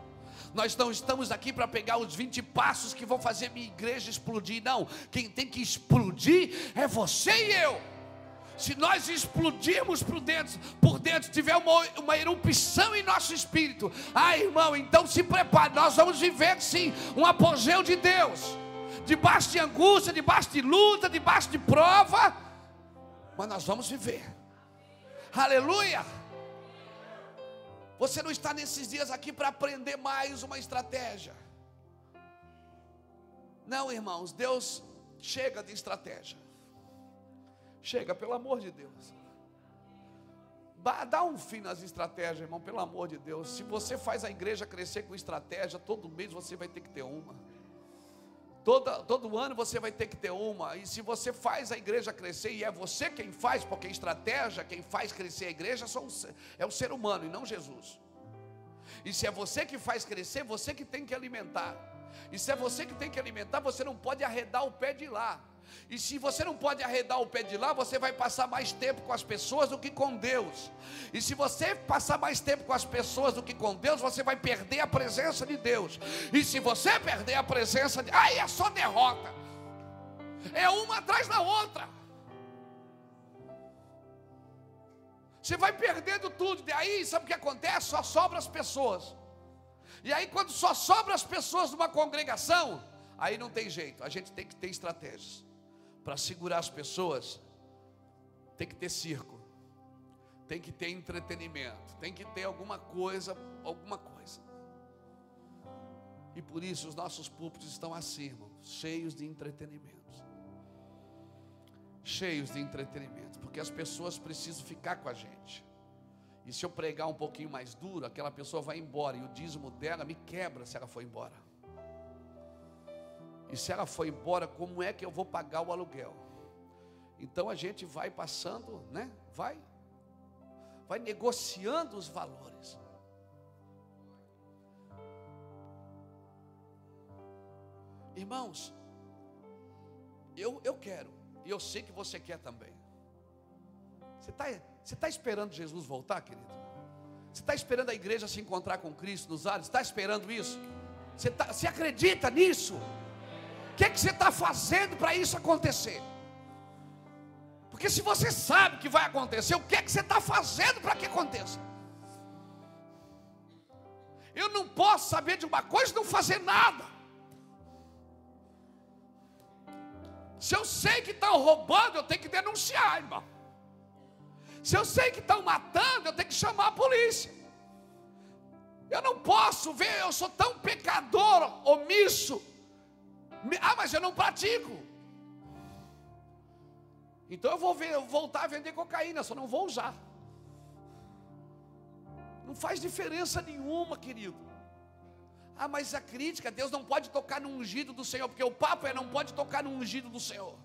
Nós não estamos aqui para pegar os 20 passos que vão fazer minha igreja explodir. Não. Quem tem que explodir é você e eu. Se nós explodirmos por dentro, por dentro tiver uma, uma erupção em nosso espírito, ah, irmão, então se prepare, nós vamos viver sim um apogeu de Deus, debaixo de angústia, debaixo de luta, debaixo de prova, mas nós vamos viver. Aleluia! Você não está nesses dias aqui para aprender mais uma estratégia. Não, irmãos, Deus chega de estratégia. Chega, pelo amor de Deus. Dá um fim nas estratégias, irmão, pelo amor de Deus. Se você faz a igreja crescer com estratégia, todo mês você vai ter que ter uma. Toda, todo ano você vai ter que ter uma. E se você faz a igreja crescer, e é você quem faz, porque a estratégia, quem faz crescer a igreja é o ser humano e não Jesus. E se é você que faz crescer, você que tem que alimentar. E se é você que tem que alimentar, você não pode arredar o pé de lá. E se você não pode arredar o pé de lá, você vai passar mais tempo com as pessoas do que com Deus. E se você passar mais tempo com as pessoas do que com Deus, você vai perder a presença de Deus. E se você perder a presença de. Aí é só derrota. É uma atrás da outra. Você vai perdendo tudo. E aí, sabe o que acontece? Só sobra as pessoas. E aí, quando só sobra as pessoas numa congregação, aí não tem jeito. A gente tem que ter estratégias para segurar as pessoas, tem que ter circo, tem que ter entretenimento, tem que ter alguma coisa, alguma coisa. E por isso os nossos púlpitos estão irmão, cheios de entretenimento. Cheios de entretenimento, porque as pessoas precisam ficar com a gente. E se eu pregar um pouquinho mais duro, aquela pessoa vai embora e o dízimo dela me quebra se ela for embora. E se ela for embora, como é que eu vou pagar o aluguel? Então a gente vai passando, né? Vai vai negociando os valores. Irmãos, eu, eu quero, e eu sei que você quer também. Você está você tá esperando Jesus voltar, querido? Você está esperando a igreja se encontrar com Cristo nos ares? Está esperando isso? Você, tá, você acredita nisso? O que, é que você está fazendo para isso acontecer? Porque se você sabe que vai acontecer, o que é que você está fazendo para que aconteça? Eu não posso saber de uma coisa e não fazer nada. Se eu sei que estão roubando, eu tenho que denunciar, irmão. Se eu sei que estão matando, eu tenho que chamar a polícia. Eu não posso ver, eu sou tão pecador, omisso, ah, mas eu não pratico. Então eu vou ver, voltar a vender cocaína, só não vou usar. Não faz diferença nenhuma, querido. Ah, mas a crítica, Deus não pode tocar no ungido do Senhor, porque o papo é não pode tocar no ungido do Senhor.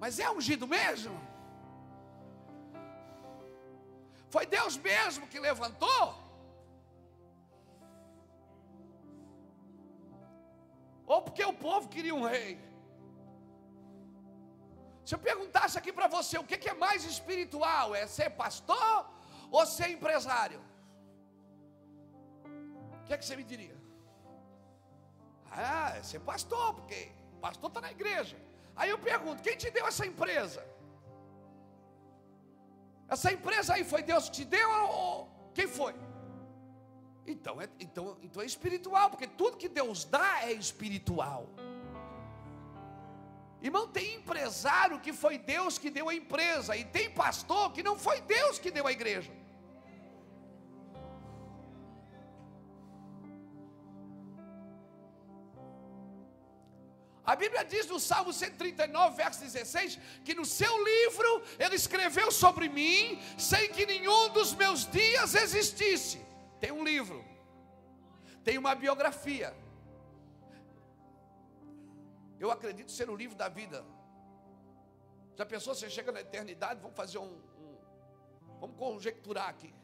Mas é ungido mesmo? Foi Deus mesmo que levantou? Ou porque o povo queria um rei. Se eu perguntasse aqui para você, o que é mais espiritual? É ser pastor ou ser empresário? O que é que você me diria? Ah, é ser pastor, porque pastor está na igreja. Aí eu pergunto: quem te deu essa empresa? Essa empresa aí foi Deus que te deu ou quem foi? Então é, então, então é espiritual, porque tudo que Deus dá é espiritual. Irmão, tem empresário que foi Deus que deu a empresa, e tem pastor que não foi Deus que deu a igreja. A Bíblia diz no Salmo 139, verso 16, que no seu livro ele escreveu sobre mim, sem que nenhum dos meus dias existisse. Tem um livro, tem uma biografia. Eu acredito ser o livro da vida. Já pensou, você chega na eternidade, vamos fazer um, um vamos conjecturar aqui.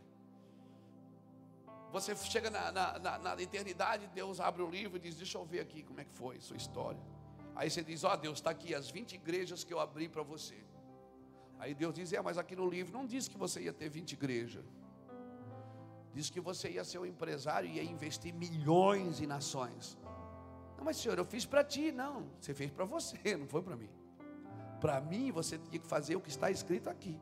Você chega na, na, na, na, eternidade, Deus abre o livro e diz: Deixa eu ver aqui como é que foi sua história. Aí você diz: Ó oh, Deus, está aqui as 20 igrejas que eu abri para você. Aí Deus diz: É, mas aqui no livro não diz que você ia ter 20 igrejas. Diz que você ia ser um empresário e ia investir milhões em nações. Não, mas senhor, eu fiz para ti. Não, você fez para você, não foi para mim. Para mim, você tinha que fazer o que está escrito aqui.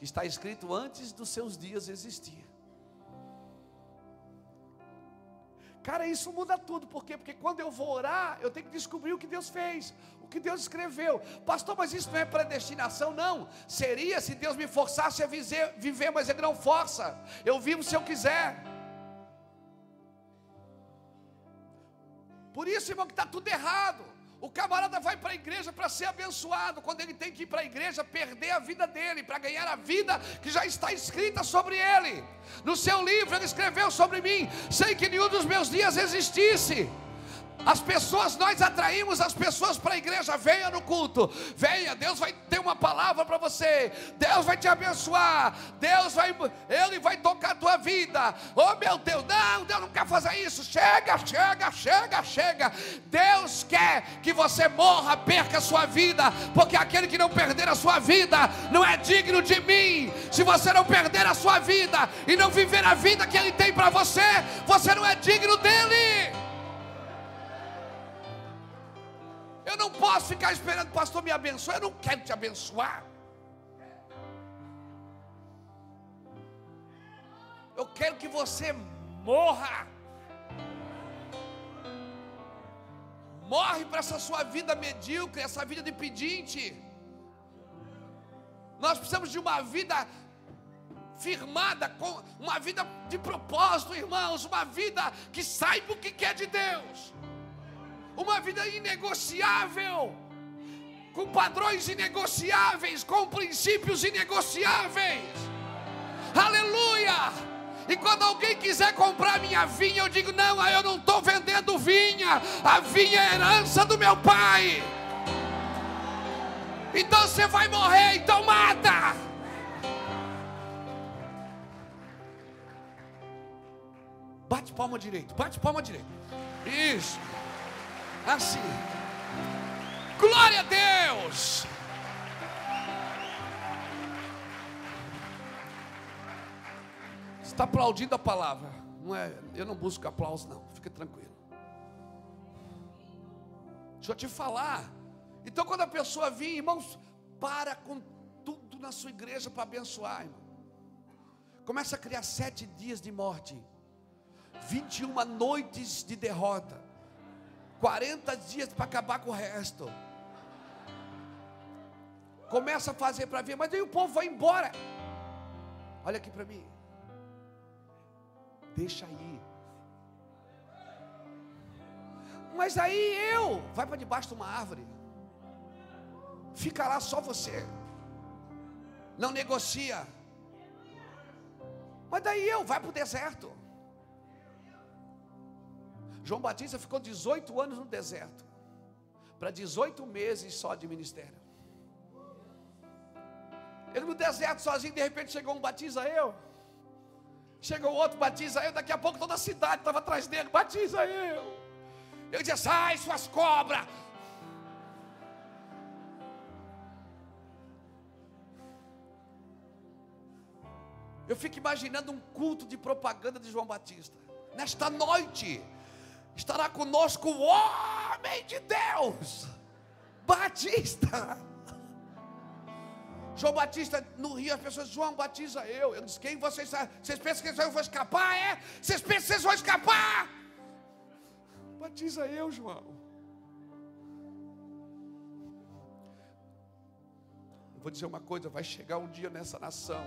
que está escrito antes dos seus dias existir. Cara, isso muda tudo, por quê? Porque quando eu vou orar, eu tenho que descobrir o que Deus fez, o que Deus escreveu. Pastor, mas isso não é predestinação, não. Seria se Deus me forçasse a viver, viver mas Ele não força. Eu vivo se eu quiser. Por isso, irmão, que está tudo errado. O camarada vai para a igreja para ser abençoado, quando ele tem que ir para a igreja perder a vida dele, para ganhar a vida que já está escrita sobre ele. No seu livro ele escreveu sobre mim, sem que nenhum dos meus dias existisse. As pessoas, nós atraímos as pessoas para a igreja. Venha no culto, venha. Deus vai ter uma palavra para você. Deus vai te abençoar. Deus vai, Ele vai tocar a tua vida. Oh meu Deus, não, Deus não quer fazer isso. Chega, chega, chega, chega. Deus quer que você morra, perca a sua vida, porque aquele que não perder a sua vida não é digno de mim. Se você não perder a sua vida e não viver a vida que Ele tem para você, você não é digno dele. Eu não posso ficar esperando pastor me abençoar. Eu não quero te abençoar. Eu quero que você morra. Morre para essa sua vida medíocre, essa vida de pedinte. Nós precisamos de uma vida firmada, com uma vida de propósito, irmãos, uma vida que saiba o que quer de Deus uma vida inegociável, com padrões inegociáveis, com princípios inegociáveis. Aleluia! E quando alguém quiser comprar minha vinha, eu digo: não, eu não estou vendendo vinha, a vinha é herança do meu pai. Então você vai morrer, então mata. Bate palma direito, bate palma direito. Isso. Assim. Glória a Deus. Está aplaudindo a palavra. Não é, eu não busco aplauso, não. Fica tranquilo. Deixa eu te falar. Então, quando a pessoa vir, irmãos, para com tudo na sua igreja para abençoar, irmão. Começa a criar sete dias de morte, 21 noites de derrota. 40 dias para acabar com o resto. Começa a fazer para ver, mas aí o povo vai embora. Olha aqui para mim. Deixa aí. Mas aí eu, vai para debaixo de uma árvore. Fica lá só você. Não negocia. Mas daí eu, vai para o deserto. João Batista ficou 18 anos no deserto, para 18 meses só de ministério. Ele no deserto sozinho, de repente chegou um batiza eu. Chegou outro, batiza eu. Daqui a pouco toda a cidade estava atrás dele, batiza eu. Ele dizia: sai, suas cobras. Eu fico imaginando um culto de propaganda de João Batista. Nesta noite, estará conosco o homem de Deus, Batista. João Batista no Rio, as pessoas, João batiza eu. Eu disse, quem vocês Vocês pensam que vocês vão escapar? É? Vocês pensam que vocês vão escapar? Batiza eu, João. vou dizer uma coisa: vai chegar um dia nessa nação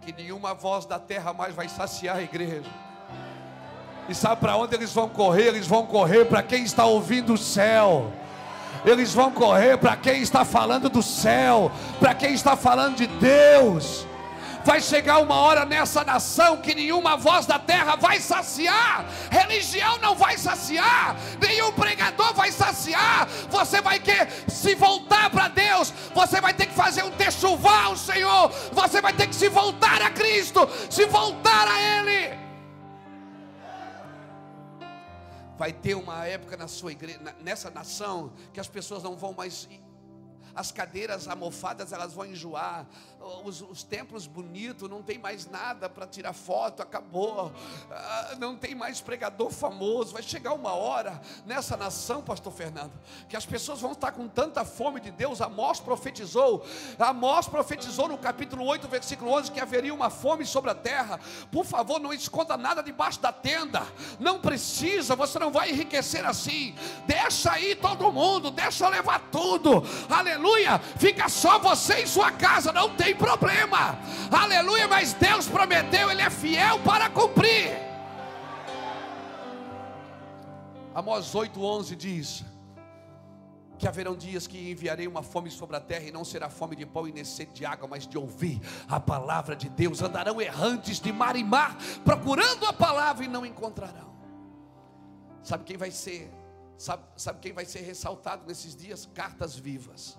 que nenhuma voz da terra mais vai saciar a igreja. E sabe para onde eles vão correr? Eles vão correr para quem está ouvindo o céu. Eles vão correr para quem está falando do céu, para quem está falando de Deus. Vai chegar uma hora nessa nação que nenhuma voz da terra vai saciar, religião não vai saciar, nenhum pregador vai saciar. Você vai querer se voltar para Deus, você vai ter que fazer um texuvar ao Senhor, você vai ter que se voltar a Cristo, se voltar a Ele. Vai ter uma época na sua igreja, nessa nação, que as pessoas não vão mais as cadeiras amofadas elas vão enjoar, os, os templos bonitos, não tem mais nada para tirar foto, acabou, ah, não tem mais pregador famoso. Vai chegar uma hora nessa nação, Pastor Fernando, que as pessoas vão estar com tanta fome de Deus. Amós profetizou, Amós profetizou no capítulo 8, versículo 11, que haveria uma fome sobre a terra. Por favor, não esconda nada debaixo da tenda, não precisa, você não vai enriquecer assim. Deixa aí todo mundo, deixa levar tudo, aleluia. Fica só você e sua casa, não tem problema. Aleluia, mas Deus prometeu, Ele é fiel para cumprir. Amós 8,11 diz: que haverão dias que enviarei uma fome sobre a terra, e não será fome de pão e nem sede de água, mas de ouvir a palavra de Deus. Andarão errantes de mar em mar, procurando a palavra e não encontrarão. Sabe quem vai ser? Sabe, sabe quem vai ser ressaltado nesses dias? Cartas vivas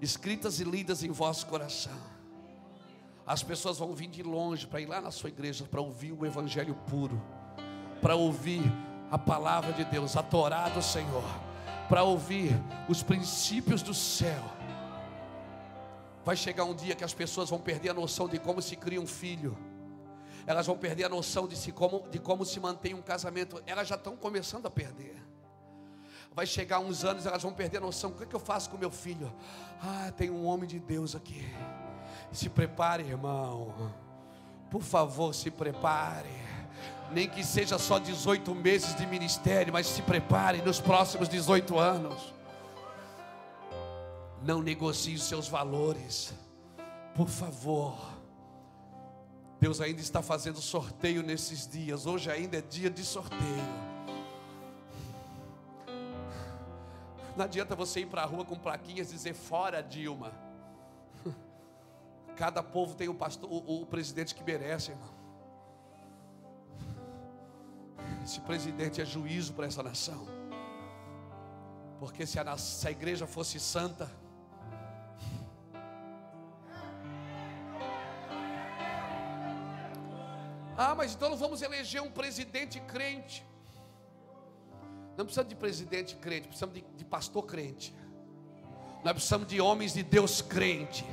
escritas e lidas em vosso coração. As pessoas vão vir de longe para ir lá na sua igreja para ouvir o evangelho puro, para ouvir a palavra de Deus, a Torá do Senhor, para ouvir os princípios do céu. Vai chegar um dia que as pessoas vão perder a noção de como se cria um filho. Elas vão perder a noção de, se como, de como se mantém um casamento. Elas já estão começando a perder vai chegar uns anos, elas vão perder a noção. O que, é que eu faço com meu filho? Ah, tem um homem de Deus aqui. Se prepare, irmão. Por favor, se prepare. Nem que seja só 18 meses de ministério, mas se prepare nos próximos 18 anos. Não negocie os seus valores. Por favor. Deus ainda está fazendo sorteio nesses dias. Hoje ainda é dia de sorteio. Não adianta você ir para a rua com plaquinhas e dizer fora Dilma. Cada povo tem o, pastor, o, o presidente que merece, irmão. Esse presidente é juízo para essa nação. Porque se a, se a igreja fosse santa, Ah, mas então não vamos eleger um presidente crente. Não precisamos de presidente crente, precisamos de, de pastor crente. Nós precisamos de homens de Deus crente.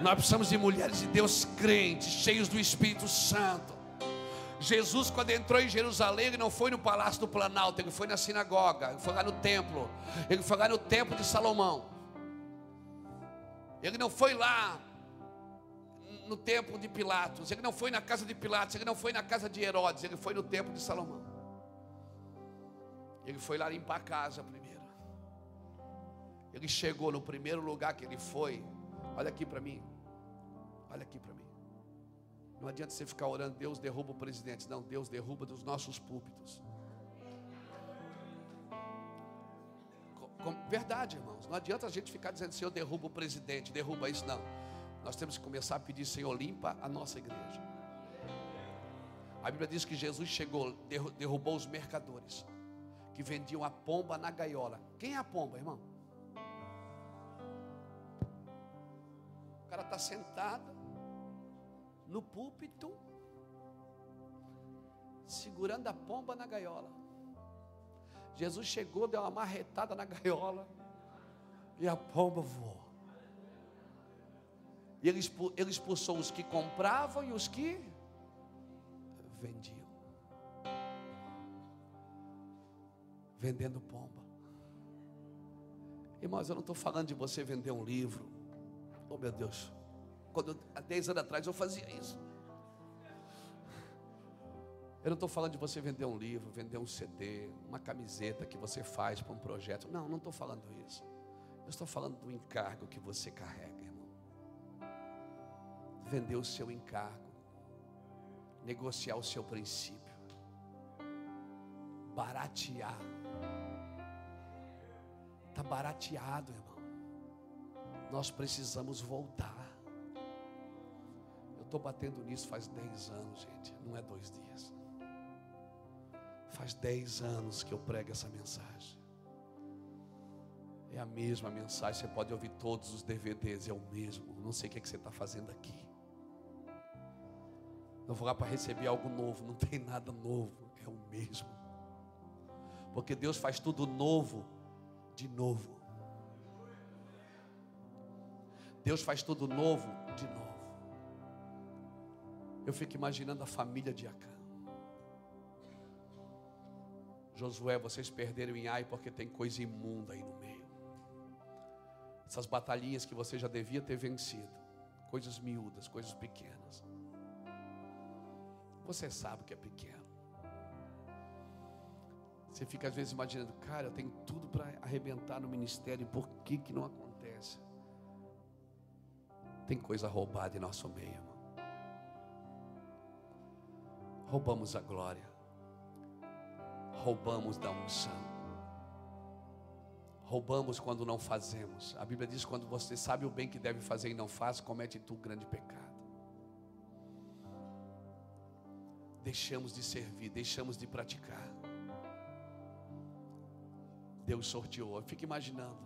Nós precisamos de mulheres de Deus crentes, cheios do Espírito Santo. Jesus, quando entrou em Jerusalém, ele não foi no palácio do Planalto, ele foi na sinagoga, ele foi lá no templo, ele foi lá no templo de Salomão. Ele não foi lá no templo de Pilatos, ele não foi na casa de Pilatos, ele não foi na casa de Herodes, ele foi no templo de Salomão. Ele foi lá limpar a casa primeiro. Ele chegou no primeiro lugar que ele foi. Olha aqui para mim. Olha aqui para mim. Não adianta você ficar orando, Deus derruba o presidente. Não, Deus derruba dos nossos púlpitos. Verdade, irmãos. Não adianta a gente ficar dizendo, Senhor, derruba o presidente, derruba isso, não. Nós temos que começar a pedir, Senhor, limpa a nossa igreja. A Bíblia diz que Jesus chegou, derrubou os mercadores que vendiam a pomba na gaiola. Quem é a pomba, irmão? O cara está sentado no púlpito, segurando a pomba na gaiola. Jesus chegou, deu uma marretada na gaiola e a pomba voou. E ele expulsou os que compravam e os que vendiam. Vendendo pomba. Irmãos, eu não estou falando de você vender um livro. Oh meu Deus. Quando, há 10 anos atrás eu fazia isso. Eu não estou falando de você vender um livro, vender um CD, uma camiseta que você faz para um projeto. Não, não estou falando isso. Eu estou falando do encargo que você carrega, irmão. Vender o seu encargo, negociar o seu princípio. Baratear. Está barateado, irmão. Nós precisamos voltar. Eu estou batendo nisso faz 10 anos, gente. Não é dois dias. Faz 10 anos que eu prego essa mensagem. É a mesma mensagem. Você pode ouvir todos os DVDs, é o mesmo. Não sei o que, é que você está fazendo aqui. Não vou lá para receber algo novo. Não tem nada novo. É o mesmo. Porque Deus faz tudo novo de novo. Deus faz tudo novo de novo. Eu fico imaginando a família de Acã. Josué, vocês perderam em Ai porque tem coisa imunda aí no meio. Essas batalhinhas que você já devia ter vencido. Coisas miúdas, coisas pequenas. Você sabe que é pequeno. Você fica às vezes imaginando, cara, eu tenho tudo para arrebentar no ministério, por que que não acontece? Tem coisa roubada em nosso meio, irmão. Roubamos a glória. Roubamos da unção. Roubamos quando não fazemos. A Bíblia diz: quando você sabe o bem que deve fazer e não faz, comete tu grande pecado. Deixamos de servir, deixamos de praticar. Deus sorteou. Eu fico imaginando.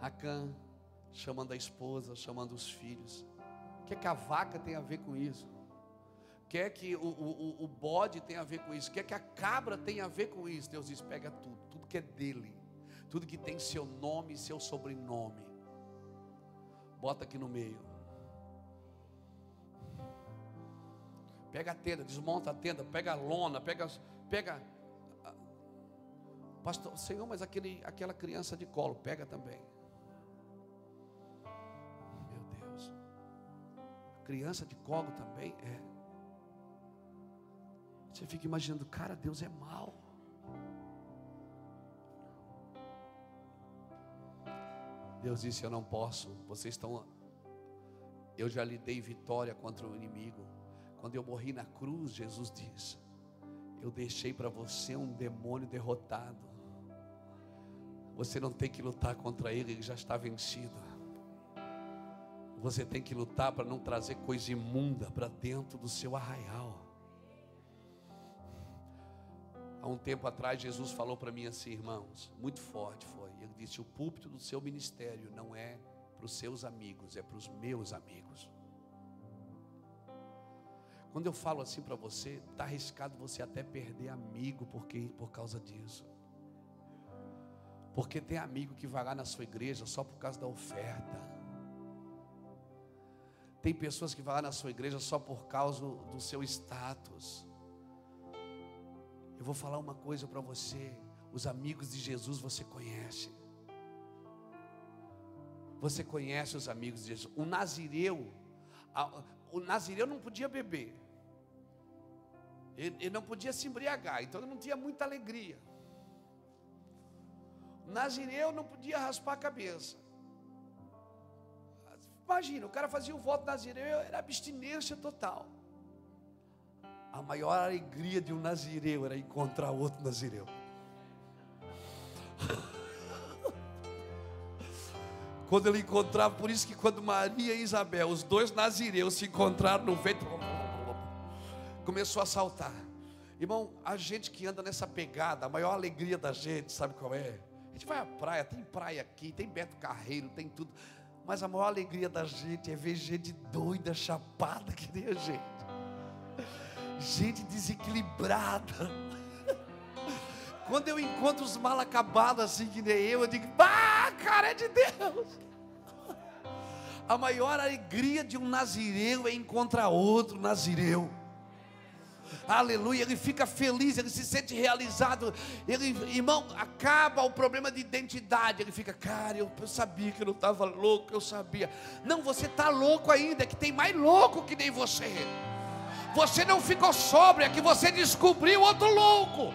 Acã chamando a esposa, chamando os filhos. O que, é que a vaca tem a ver com isso? O que é que o, o, o bode tem a ver com isso? O que é que a cabra tem a ver com isso? Deus diz: pega tudo, tudo que é dele, tudo que tem seu nome e seu sobrenome. Bota aqui no meio. Pega a tenda, desmonta a tenda, pega a lona, pega, pega Pastor, Senhor, mas aquele, aquela criança de colo, pega também. Meu Deus. Criança de colo também é. Você fica imaginando, cara, Deus é mau. Deus disse: Eu não posso. Vocês estão. Eu já lhe dei vitória contra o inimigo. Quando eu morri na cruz, Jesus disse: Eu deixei para você um demônio derrotado. Você não tem que lutar contra ele, ele já está vencido. Você tem que lutar para não trazer coisa imunda para dentro do seu arraial. Há um tempo atrás, Jesus falou para mim assim, irmãos, muito forte foi. Ele disse: O púlpito do seu ministério não é para os seus amigos, é para os meus amigos. Quando eu falo assim para você, está arriscado você até perder amigo porque, por causa disso. Porque tem amigo que vai lá na sua igreja só por causa da oferta. Tem pessoas que vão lá na sua igreja só por causa do seu status. Eu vou falar uma coisa para você: os amigos de Jesus você conhece. Você conhece os amigos de Jesus. O Nazireu, o Nazireu não podia beber, ele, não podia se embriagar, então ele não tinha muita alegria. Nazireu não podia raspar a cabeça. Imagina, o cara fazia o voto Nazireu, era abstinência total. A maior alegria de um Nazireu era encontrar outro Nazireu. quando ele encontrava, por isso que quando Maria e Isabel, os dois Nazireus se encontraram no vento, começou a saltar. Irmão, a gente que anda nessa pegada, a maior alegria da gente, sabe qual é? A gente vai à praia, tem praia aqui, tem Beto Carreiro, tem tudo. Mas a maior alegria da gente é ver gente doida, chapada que nem a gente. Gente desequilibrada. Quando eu encontro os mal acabados assim que nem eu, eu digo, ah, cara, é de Deus. A maior alegria de um nazireu é encontrar outro nazireu aleluia, ele fica feliz, ele se sente realizado, ele, irmão, acaba o problema de identidade, ele fica, cara, eu, eu sabia que eu não estava louco, eu sabia, não, você está louco ainda, que tem mais louco que nem você, você não ficou sóbrio, é que você descobriu outro louco,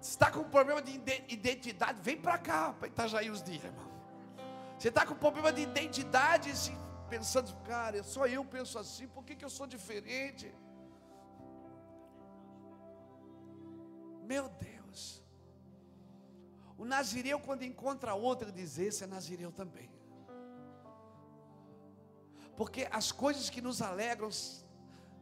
está com problema de identidade, vem para cá, para Itajaí os dias, irmão. Você está com problema de identidade, se pensando, cara, só eu penso assim, por que, que eu sou diferente? Meu Deus. O nazireu, quando encontra outro, diz: Esse é nazireu também. Porque as coisas que nos alegram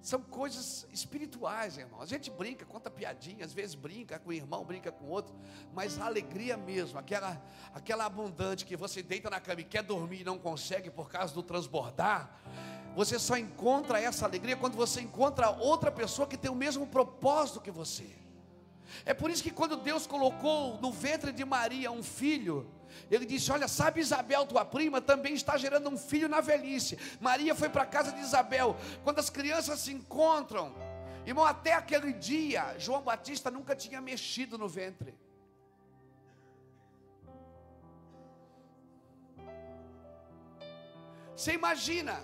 são coisas espirituais, irmão. A gente brinca, conta piadinha, às vezes brinca com o irmão, brinca com o outro, mas a alegria mesmo, aquela, aquela abundante que você deita na cama e quer dormir e não consegue por causa do transbordar, você só encontra essa alegria quando você encontra outra pessoa que tem o mesmo propósito que você. É por isso que quando Deus colocou no ventre de Maria um filho, ele disse: Olha, sabe Isabel, tua prima, também está gerando um filho na velhice. Maria foi para a casa de Isabel. Quando as crianças se encontram, irmão, até aquele dia, João Batista nunca tinha mexido no ventre. Você imagina,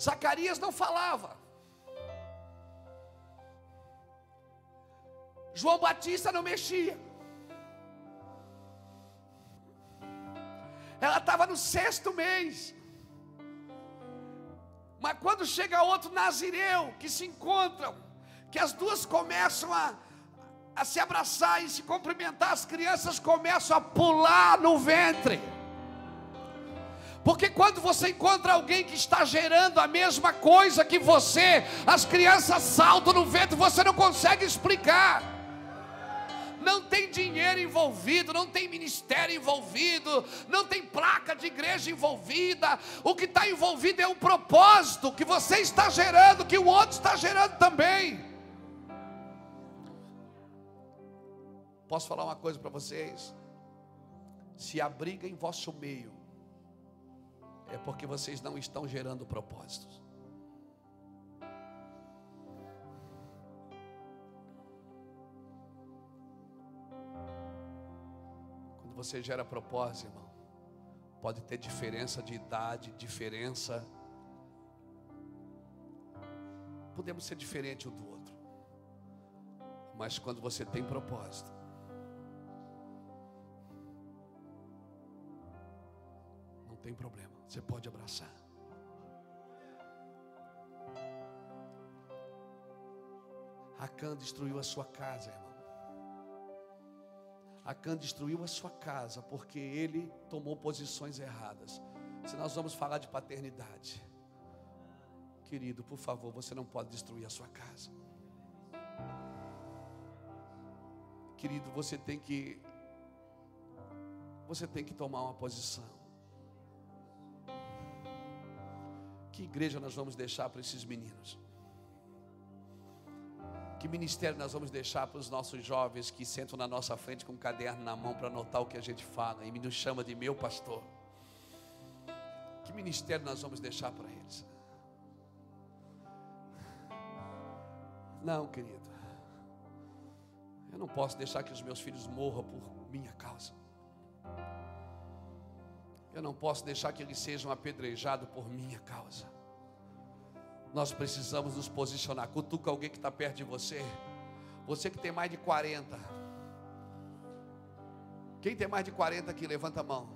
Zacarias não falava. João Batista não mexia. Ela estava no sexto mês. Mas quando chega outro nazireu, que se encontram, que as duas começam a, a se abraçar e se cumprimentar, as crianças começam a pular no ventre. Porque quando você encontra alguém que está gerando a mesma coisa que você, as crianças saltam no vento, você não consegue explicar. Não tem dinheiro envolvido, não tem ministério envolvido, não tem placa de igreja envolvida. O que está envolvido é o propósito que você está gerando, que o outro está gerando também. Posso falar uma coisa para vocês? Se a briga em vosso meio é porque vocês não estão gerando propósitos. Quando você gera propósito, irmão, pode ter diferença de idade, diferença. Podemos ser diferente um do outro. Mas quando você tem propósito, não tem problema. Você pode abraçar. Acã destruiu a sua casa, irmão. Acã destruiu a sua casa porque ele tomou posições erradas. Se nós vamos falar de paternidade, querido, por favor, você não pode destruir a sua casa. Querido, você tem que você tem que tomar uma posição. Que igreja nós vamos deixar para esses meninos? Que ministério nós vamos deixar para os nossos jovens que sentam na nossa frente com um caderno na mão para anotar o que a gente fala e me nos chama de meu pastor? Que ministério nós vamos deixar para eles? Não, querido. Eu não posso deixar que os meus filhos morram por minha causa. Eu não posso deixar que eles sejam apedrejados por minha causa. Nós precisamos nos posicionar. Cutuca alguém que está perto de você. Você que tem mais de 40. Quem tem mais de 40 aqui, levanta a mão.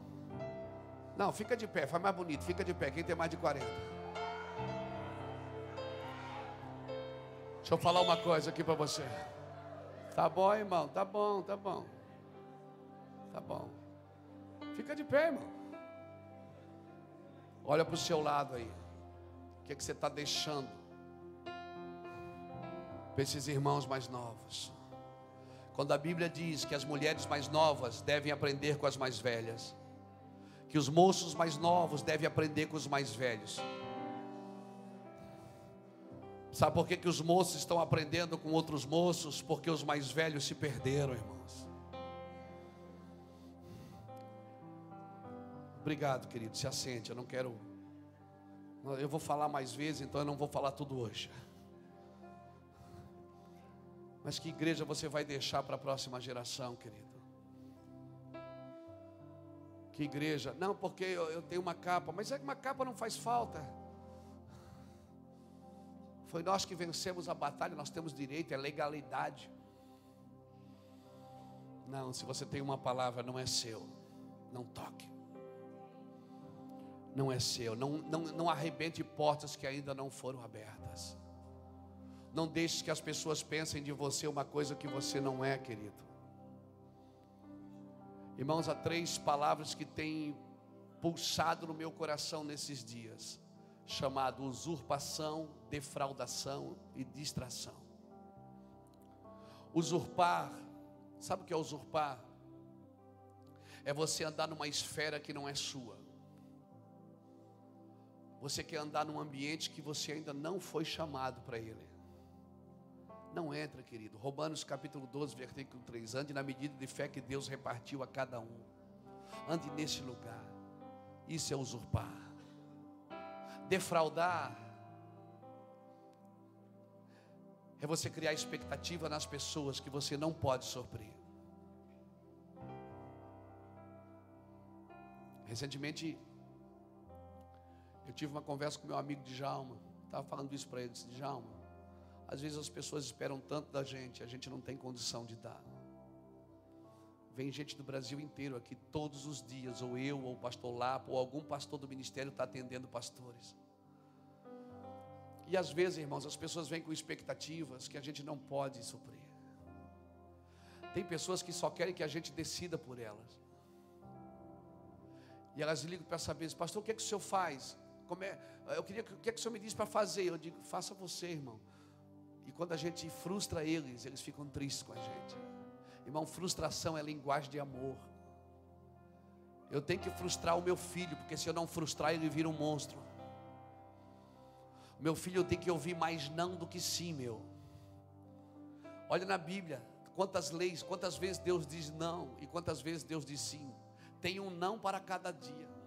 Não, fica de pé, faz mais bonito, fica de pé. Quem tem mais de 40? Deixa eu falar uma coisa aqui para você. Tá bom, irmão, tá bom, tá bom. Tá bom. Fica de pé, irmão. Olha para o seu lado aí. Que, é que você está deixando para esses irmãos mais novos? Quando a Bíblia diz que as mulheres mais novas devem aprender com as mais velhas, que os moços mais novos devem aprender com os mais velhos. Sabe por que, que os moços estão aprendendo com outros moços? Porque os mais velhos se perderam, irmãos. Obrigado, querido. Se assente. Eu não quero. Eu vou falar mais vezes, então eu não vou falar tudo hoje. Mas que igreja você vai deixar para a próxima geração, querido? Que igreja? Não, porque eu, eu tenho uma capa, mas é que uma capa não faz falta. Foi nós que vencemos a batalha, nós temos direito, é legalidade. Não, se você tem uma palavra, não é seu. Não toque não é seu. Não, não, não arrebente portas que ainda não foram abertas. Não deixe que as pessoas pensem de você uma coisa que você não é, querido. Irmãos, há três palavras que têm pulsado no meu coração nesses dias, chamado usurpação, defraudação e distração. Usurpar, sabe o que é usurpar? É você andar numa esfera que não é sua. Você quer andar num ambiente que você ainda não foi chamado para ele. Não entra, querido. Romanos capítulo 12, versículo 3. Ande na medida de fé que Deus repartiu a cada um. Ande nesse lugar. Isso é usurpar. Defraudar é você criar expectativa nas pessoas que você não pode sofrer. Recentemente, eu tive uma conversa com meu amigo Djalma. Estava falando isso para ele. Disse, Djalma, às vezes as pessoas esperam tanto da gente, a gente não tem condição de dar. Vem gente do Brasil inteiro aqui todos os dias, ou eu, ou o pastor Lapo, ou algum pastor do ministério está atendendo pastores. E às vezes, irmãos, as pessoas vêm com expectativas que a gente não pode suprir. Tem pessoas que só querem que a gente decida por elas. E elas ligam para saber, pastor, o que é que o senhor faz? Como é? Eu queria, o que é que o senhor me diz para fazer? Eu digo, faça você, irmão. E quando a gente frustra eles, eles ficam tristes com a gente. Irmão, frustração é linguagem de amor. Eu tenho que frustrar o meu filho, porque se eu não frustrar, ele vira um monstro. Meu filho tem que ouvir mais não do que sim, meu. Olha na Bíblia, quantas leis, quantas vezes Deus diz não e quantas vezes Deus diz sim. Tem um não para cada dia.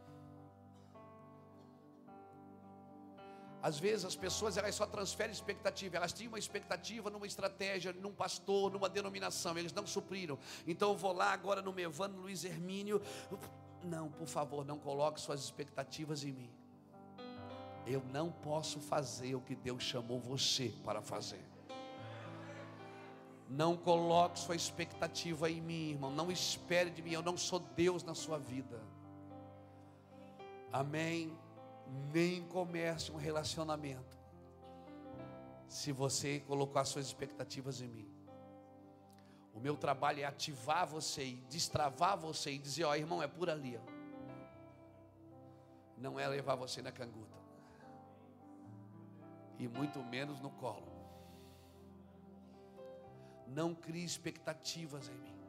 Às vezes as pessoas elas só transferem expectativa, elas tinham uma expectativa numa estratégia, num pastor, numa denominação, eles não supriram. Então eu vou lá agora no Mevano Luiz Hermínio. Não, por favor, não coloque suas expectativas em mim. Eu não posso fazer o que Deus chamou você para fazer. Não coloque sua expectativa em mim, irmão. Não espere de mim. Eu não sou Deus na sua vida. Amém nem comece um relacionamento se você colocar suas expectativas em mim. O meu trabalho é ativar você e destravar você e dizer: Ó, irmão, é por ali. Ó. Não é levar você na canguta, e muito menos no colo. Não crie expectativas em mim.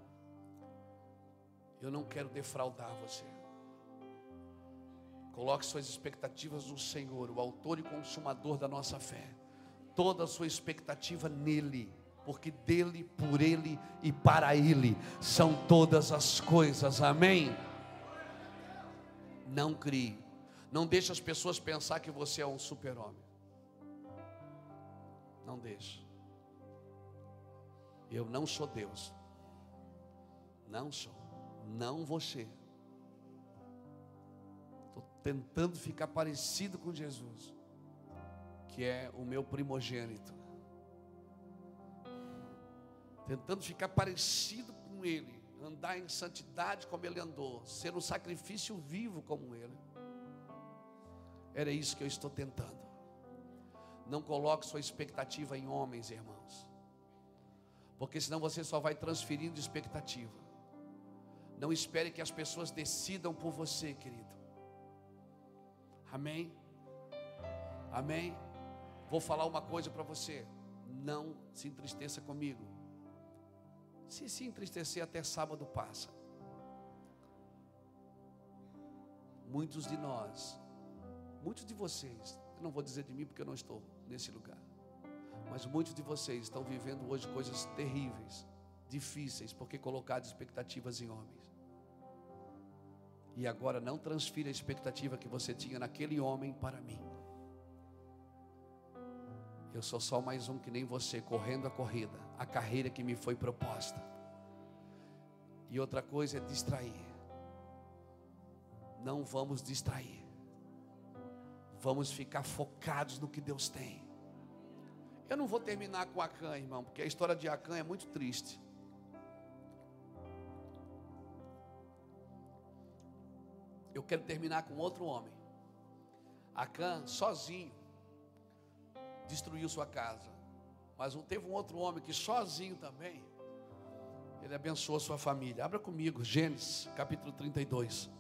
Eu não quero defraudar você. Coloque suas expectativas no Senhor, o autor e consumador da nossa fé. Toda a sua expectativa nele, porque dele, por ele e para ele são todas as coisas. Amém. Não crie. Não deixe as pessoas pensar que você é um super-homem. Não deixe. Eu não sou Deus. Não sou. Não você tentando ficar parecido com Jesus, que é o meu primogênito. Tentando ficar parecido com Ele, andar em santidade como Ele andou, ser um sacrifício vivo como Ele. Era isso que eu estou tentando. Não coloque sua expectativa em homens, irmãos, porque senão você só vai transferindo expectativa. Não espere que as pessoas decidam por você, querido. Amém? Amém? Vou falar uma coisa para você. Não se entristeça comigo. Se se entristecer até sábado passa. Muitos de nós, muitos de vocês, eu não vou dizer de mim porque eu não estou nesse lugar. Mas muitos de vocês estão vivendo hoje coisas terríveis, difíceis, porque colocaram expectativas em homens. E agora não transfira a expectativa que você tinha naquele homem para mim. Eu sou só mais um que nem você, correndo a corrida, a carreira que me foi proposta. E outra coisa é distrair. Não vamos distrair. Vamos ficar focados no que Deus tem. Eu não vou terminar com Acã, irmão, porque a história de Acã é muito triste. Eu quero terminar com outro homem. Acã, sozinho, destruiu sua casa. Mas teve um outro homem que sozinho também, ele abençoou sua família. Abra comigo, Gênesis, capítulo 32.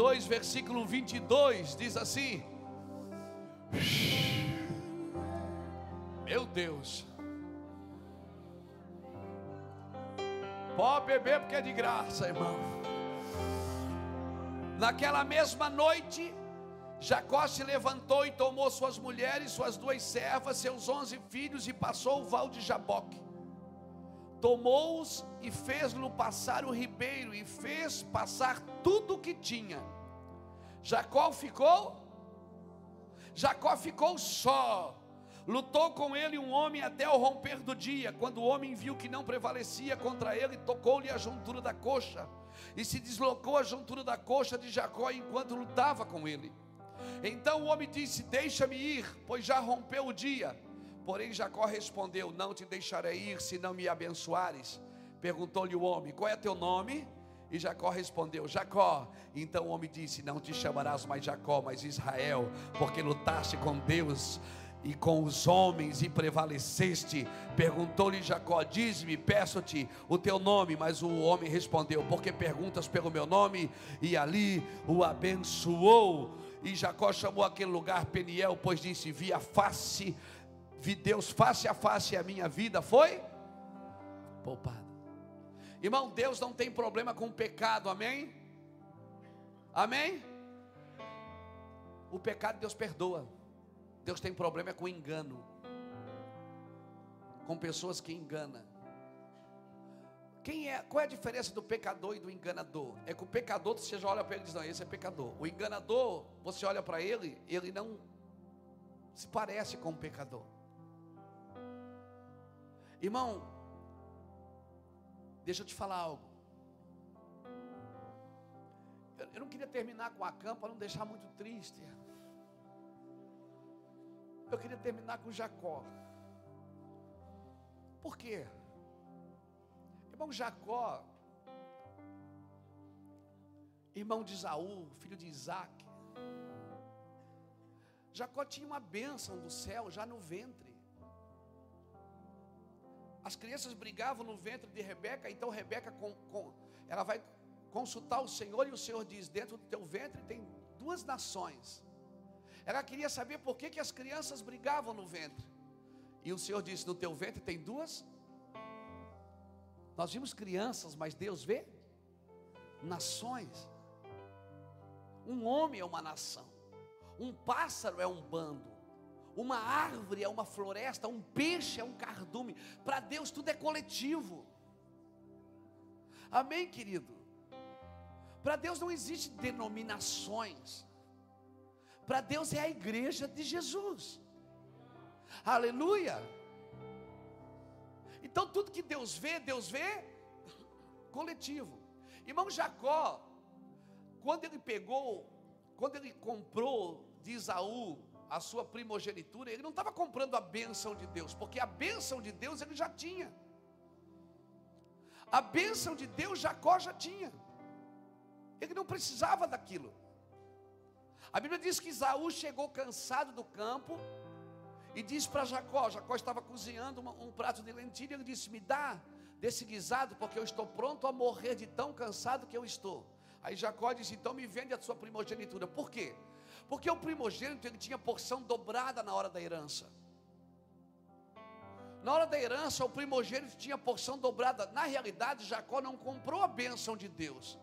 Gênesis 32, versículo 22, diz assim: Meu Deus, pode beber porque é de graça, irmão. Naquela mesma noite, Jacó se levantou e tomou suas mulheres, suas duas servas, seus onze filhos e passou o val de Jaboque tomou-os e fez-lo passar o ribeiro e fez passar tudo o que tinha. Jacó ficou Jacó ficou só. Lutou com ele um homem até o romper do dia. Quando o homem viu que não prevalecia contra ele, tocou-lhe a juntura da coxa e se deslocou a juntura da coxa de Jacó enquanto lutava com ele. Então o homem disse: Deixa-me ir, pois já rompeu o dia. Porém, Jacó respondeu: Não te deixarei ir se não me abençoares. Perguntou-lhe o homem: Qual é teu nome? E Jacó respondeu: Jacó. Então o homem disse: Não te chamarás mais Jacó, mas Israel, porque lutaste com Deus e com os homens e prevaleceste. Perguntou-lhe Jacó: Diz-me, peço-te o teu nome. Mas o homem respondeu: Porque perguntas pelo meu nome? E ali o abençoou. E Jacó chamou aquele lugar Peniel, pois disse: Vi a face vi Deus face a face e a minha vida foi poupada. Irmão, Deus não tem problema com o pecado, amém? Amém? O pecado Deus perdoa. Deus tem problema com engano. Com pessoas que enganam. Quem é, qual é a diferença do pecador e do enganador? É que o pecador você já olha para ele e diz: "Não, esse é pecador". O enganador, você olha para ele, ele não se parece com o pecador. Irmão, deixa eu te falar algo. Eu não queria terminar com a campa não deixar muito triste. Eu queria terminar com Jacó. Por quê? Irmão Jacó, irmão de Isaú, filho de Isaac. Jacó tinha uma bênção do céu já no ventre. As crianças brigavam no ventre de Rebeca, então Rebeca com, com, ela vai consultar o Senhor e o Senhor diz: dentro do teu ventre tem duas nações. Ela queria saber por que, que as crianças brigavam no ventre. E o Senhor disse: no teu ventre tem duas Nós vimos crianças, mas Deus vê nações. Um homem é uma nação, um pássaro é um bando, uma árvore é uma floresta, um peixe é um cardume. Para Deus tudo é coletivo. Amém, querido? Para Deus não existe denominações. Para Deus é a igreja de Jesus. Aleluia. Então tudo que Deus vê, Deus vê coletivo. Irmão Jacó, quando ele pegou, quando ele comprou de Isaú a sua primogenitura, ele não estava comprando a bênção de Deus, porque a bênção de Deus ele já tinha. A bênção de Deus Jacó já tinha. Ele não precisava daquilo. A Bíblia diz que Isaú chegou cansado do campo e disse para Jacó: Jacó estava cozinhando uma, um prato de lentilha. Ele disse: Me dá desse guisado, porque eu estou pronto a morrer de tão cansado que eu estou. Aí Jacó disse: Então me vende a sua primogenitura. Por quê? Porque o primogênito ele tinha porção dobrada na hora da herança. Na hora da herança, o primogênito tinha porção dobrada. Na realidade, Jacó não comprou a bênção de Deus.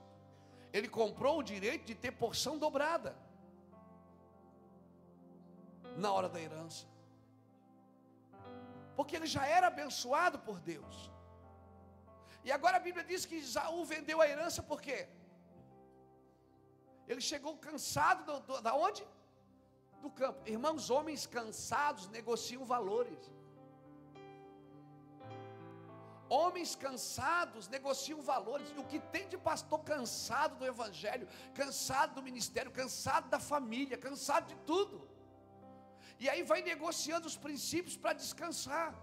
Ele comprou o direito de ter porção dobrada. Na hora da herança. Porque ele já era abençoado por Deus. E agora a Bíblia diz que Isaú vendeu a herança por quê? Ele chegou cansado do, do, da onde? Do campo. Irmãos, homens cansados negociam valores. Homens cansados negociam valores. E o que tem de pastor cansado do evangelho, cansado do ministério, cansado da família, cansado de tudo. E aí vai negociando os princípios para descansar.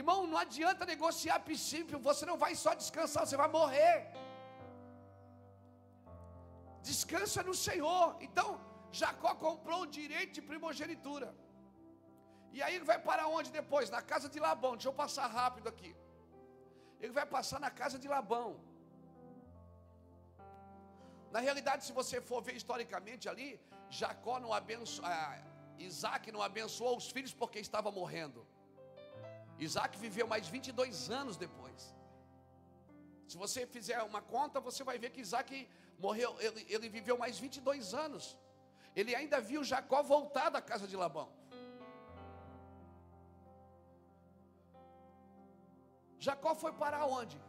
Irmão, não adianta negociar princípio, você não vai só descansar, você vai morrer. Descansa no Senhor. Então, Jacó comprou o direito de primogenitura. E aí ele vai para onde depois? Na casa de Labão. Deixa eu passar rápido aqui. Ele vai passar na casa de Labão. Na realidade, se você for ver historicamente ali, Jacó não abençoou, ah, Isaac não abençoou os filhos porque estava morrendo. Isaac viveu mais 22 anos depois. Se você fizer uma conta, você vai ver que Isaac morreu, ele, ele viveu mais 22 anos. Ele ainda viu Jacó voltar da casa de Labão. Jacó foi para onde?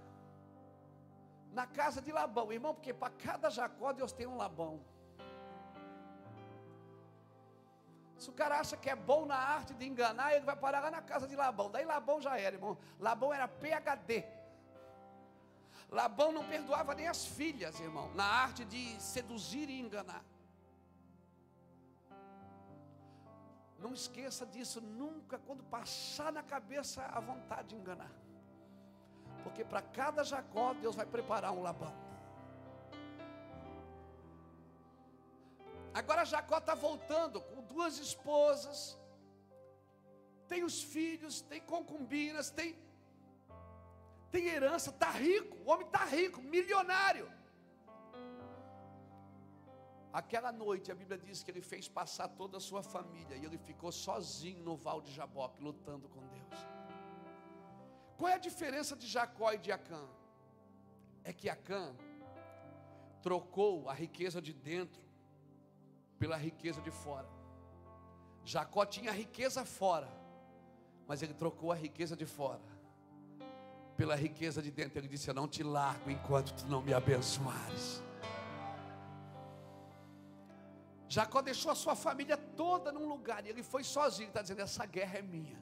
Na casa de Labão, irmão, porque para cada Jacó Deus tem um Labão. Se o cara acha que é bom na arte de enganar, ele vai parar lá na casa de Labão. Daí Labão já era, irmão. Labão era PHD. Labão não perdoava nem as filhas, irmão, na arte de seduzir e enganar. Não esqueça disso nunca, quando passar na cabeça a vontade de enganar. Porque para cada Jacó, Deus vai preparar um Labão. Agora Jacó está voltando com duas esposas, tem os filhos, tem concubinas, tem, tem herança, está rico, o homem está rico, milionário. Aquela noite a Bíblia diz que ele fez passar toda a sua família e ele ficou sozinho no val de Jaboque, lutando com Deus. Qual é a diferença de Jacó e de Acã? É que Acã trocou a riqueza de dentro pela riqueza de fora. Jacó tinha riqueza fora, mas ele trocou a riqueza de fora pela riqueza de dentro. Ele disse: Eu não te largo enquanto tu não me abençoares. Jacó deixou a sua família toda num lugar e ele foi sozinho. Está dizendo: Essa guerra é minha.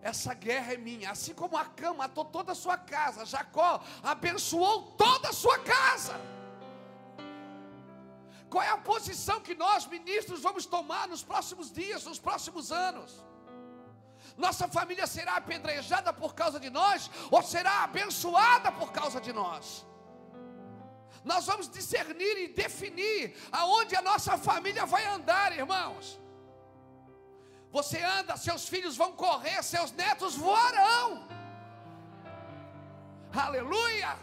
Essa guerra é minha. Assim como a cama matou toda a sua casa, Jacó abençoou toda a sua casa. Qual é a posição que nós, ministros, vamos tomar nos próximos dias, nos próximos anos? Nossa família será apedrejada por causa de nós ou será abençoada por causa de nós? Nós vamos discernir e definir aonde a nossa família vai andar, irmãos. Você anda, seus filhos vão correr, seus netos voarão. Aleluia!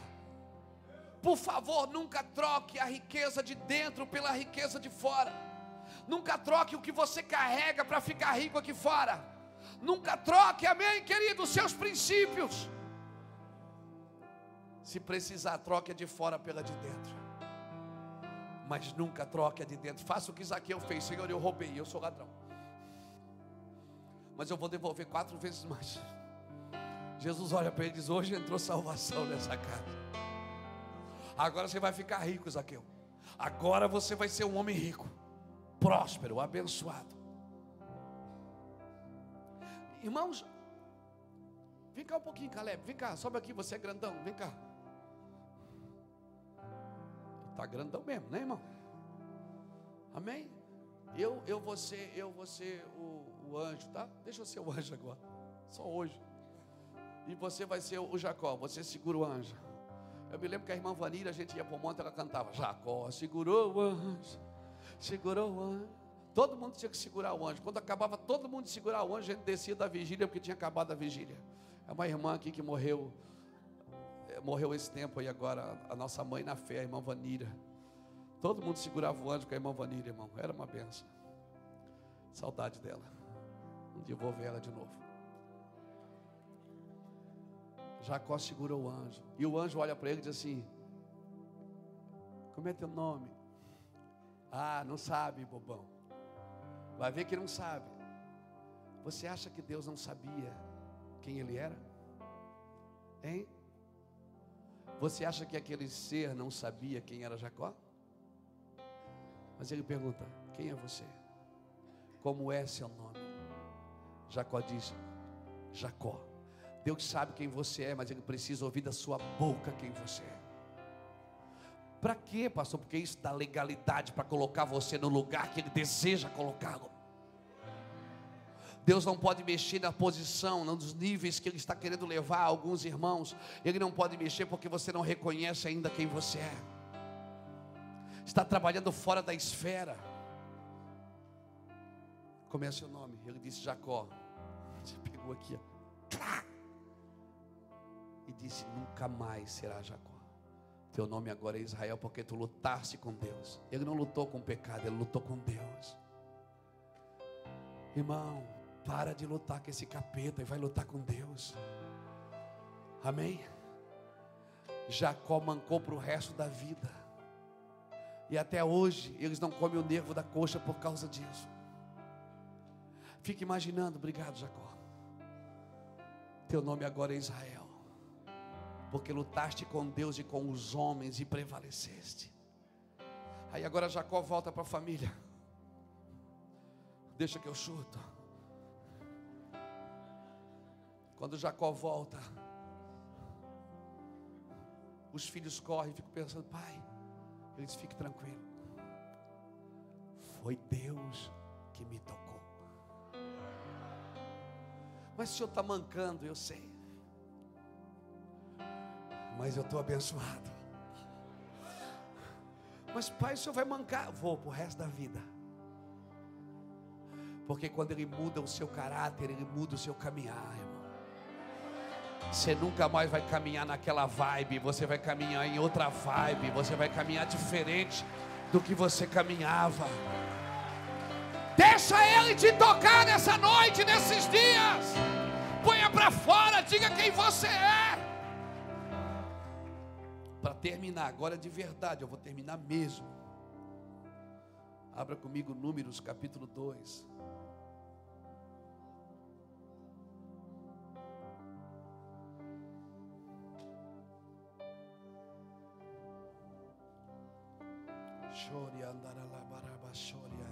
Por favor, nunca troque a riqueza de dentro pela riqueza de fora. Nunca troque o que você carrega para ficar rico aqui fora. Nunca troque, amém, querido, os seus princípios. Se precisar, troque de fora pela de dentro. Mas nunca troque a de dentro. Faça o que Zaqueu fez. Senhor, eu roubei, eu sou ladrão. Mas eu vou devolver quatro vezes mais. Jesus olha para ele e diz: Hoje entrou salvação nessa casa. Agora você vai ficar rico, Zaqueu. Agora você vai ser um homem rico, próspero, abençoado. Irmãos, vem cá um pouquinho, Caleb. Vem cá, sobe aqui, você é grandão. Vem cá. Está grandão mesmo, né, irmão? Amém? Eu, eu vou ser, eu vou ser o, o anjo, tá? Deixa eu ser o anjo agora. Só hoje. E você vai ser o Jacó, você segura o anjo. Eu me lembro que a irmã Vanira, a gente ia para o monte, ela cantava: Jacó segurou o anjo, segurou o anjo. Todo mundo tinha que segurar o anjo. Quando acabava todo mundo de segurar o anjo, a gente descia da vigília porque tinha acabado a vigília. É uma irmã aqui que morreu, eh, morreu esse tempo aí agora, a nossa mãe na fé, a irmã Vanira. Todo mundo segurava o anjo com a irmã Vanira, irmão. Era uma benção. Saudade dela. Um dia eu vou ver ela de novo. Jacó segurou o anjo. E o anjo olha para ele e diz assim: Como é teu nome? Ah, não sabe, bobão. Vai ver que não sabe. Você acha que Deus não sabia quem ele era? Hein? Você acha que aquele ser não sabia quem era Jacó? Mas ele pergunta: Quem é você? Como é seu nome? Jacó diz: Jacó. Deus sabe quem você é, mas Ele precisa ouvir da sua boca quem você é. Para quê, pastor? Porque isso dá legalidade para colocar você no lugar que Ele deseja colocá-lo. Deus não pode mexer na posição, nos níveis que Ele está querendo levar alguns irmãos. Ele não pode mexer porque você não reconhece ainda quem você é. Está trabalhando fora da esfera. Como é seu nome? Ele disse Jacó. Você pegou aqui, e disse: Nunca mais será Jacó. Teu nome agora é Israel, porque tu lutaste com Deus. Ele não lutou com o pecado, ele lutou com Deus. Irmão, para de lutar com esse capeta e vai lutar com Deus. Amém? Jacó mancou para o resto da vida. E até hoje eles não comem o nervo da coxa por causa disso. Fique imaginando, obrigado, Jacó. Teu nome agora é Israel porque lutaste com Deus e com os homens e prevaleceste. Aí agora Jacó volta para a família. Deixa que eu chuto. Quando Jacó volta, os filhos correm e ficam pensando, pai, ele diz, fique tranquilo. Foi Deus que me tocou. Mas o senhor está mancando, eu sei mas eu estou abençoado. Mas pai, o senhor vai mancar? Vou para o resto da vida. Porque quando ele muda o seu caráter, ele muda o seu caminhar, irmão. Você nunca mais vai caminhar naquela vibe, você vai caminhar em outra vibe, você vai caminhar diferente do que você caminhava. Deixa ele te tocar nessa noite, nesses dias. Ponha para fora, diga quem você é terminar, agora de verdade, eu vou terminar mesmo. Abra comigo Números capítulo 2. Chore andará lá, baraba, chore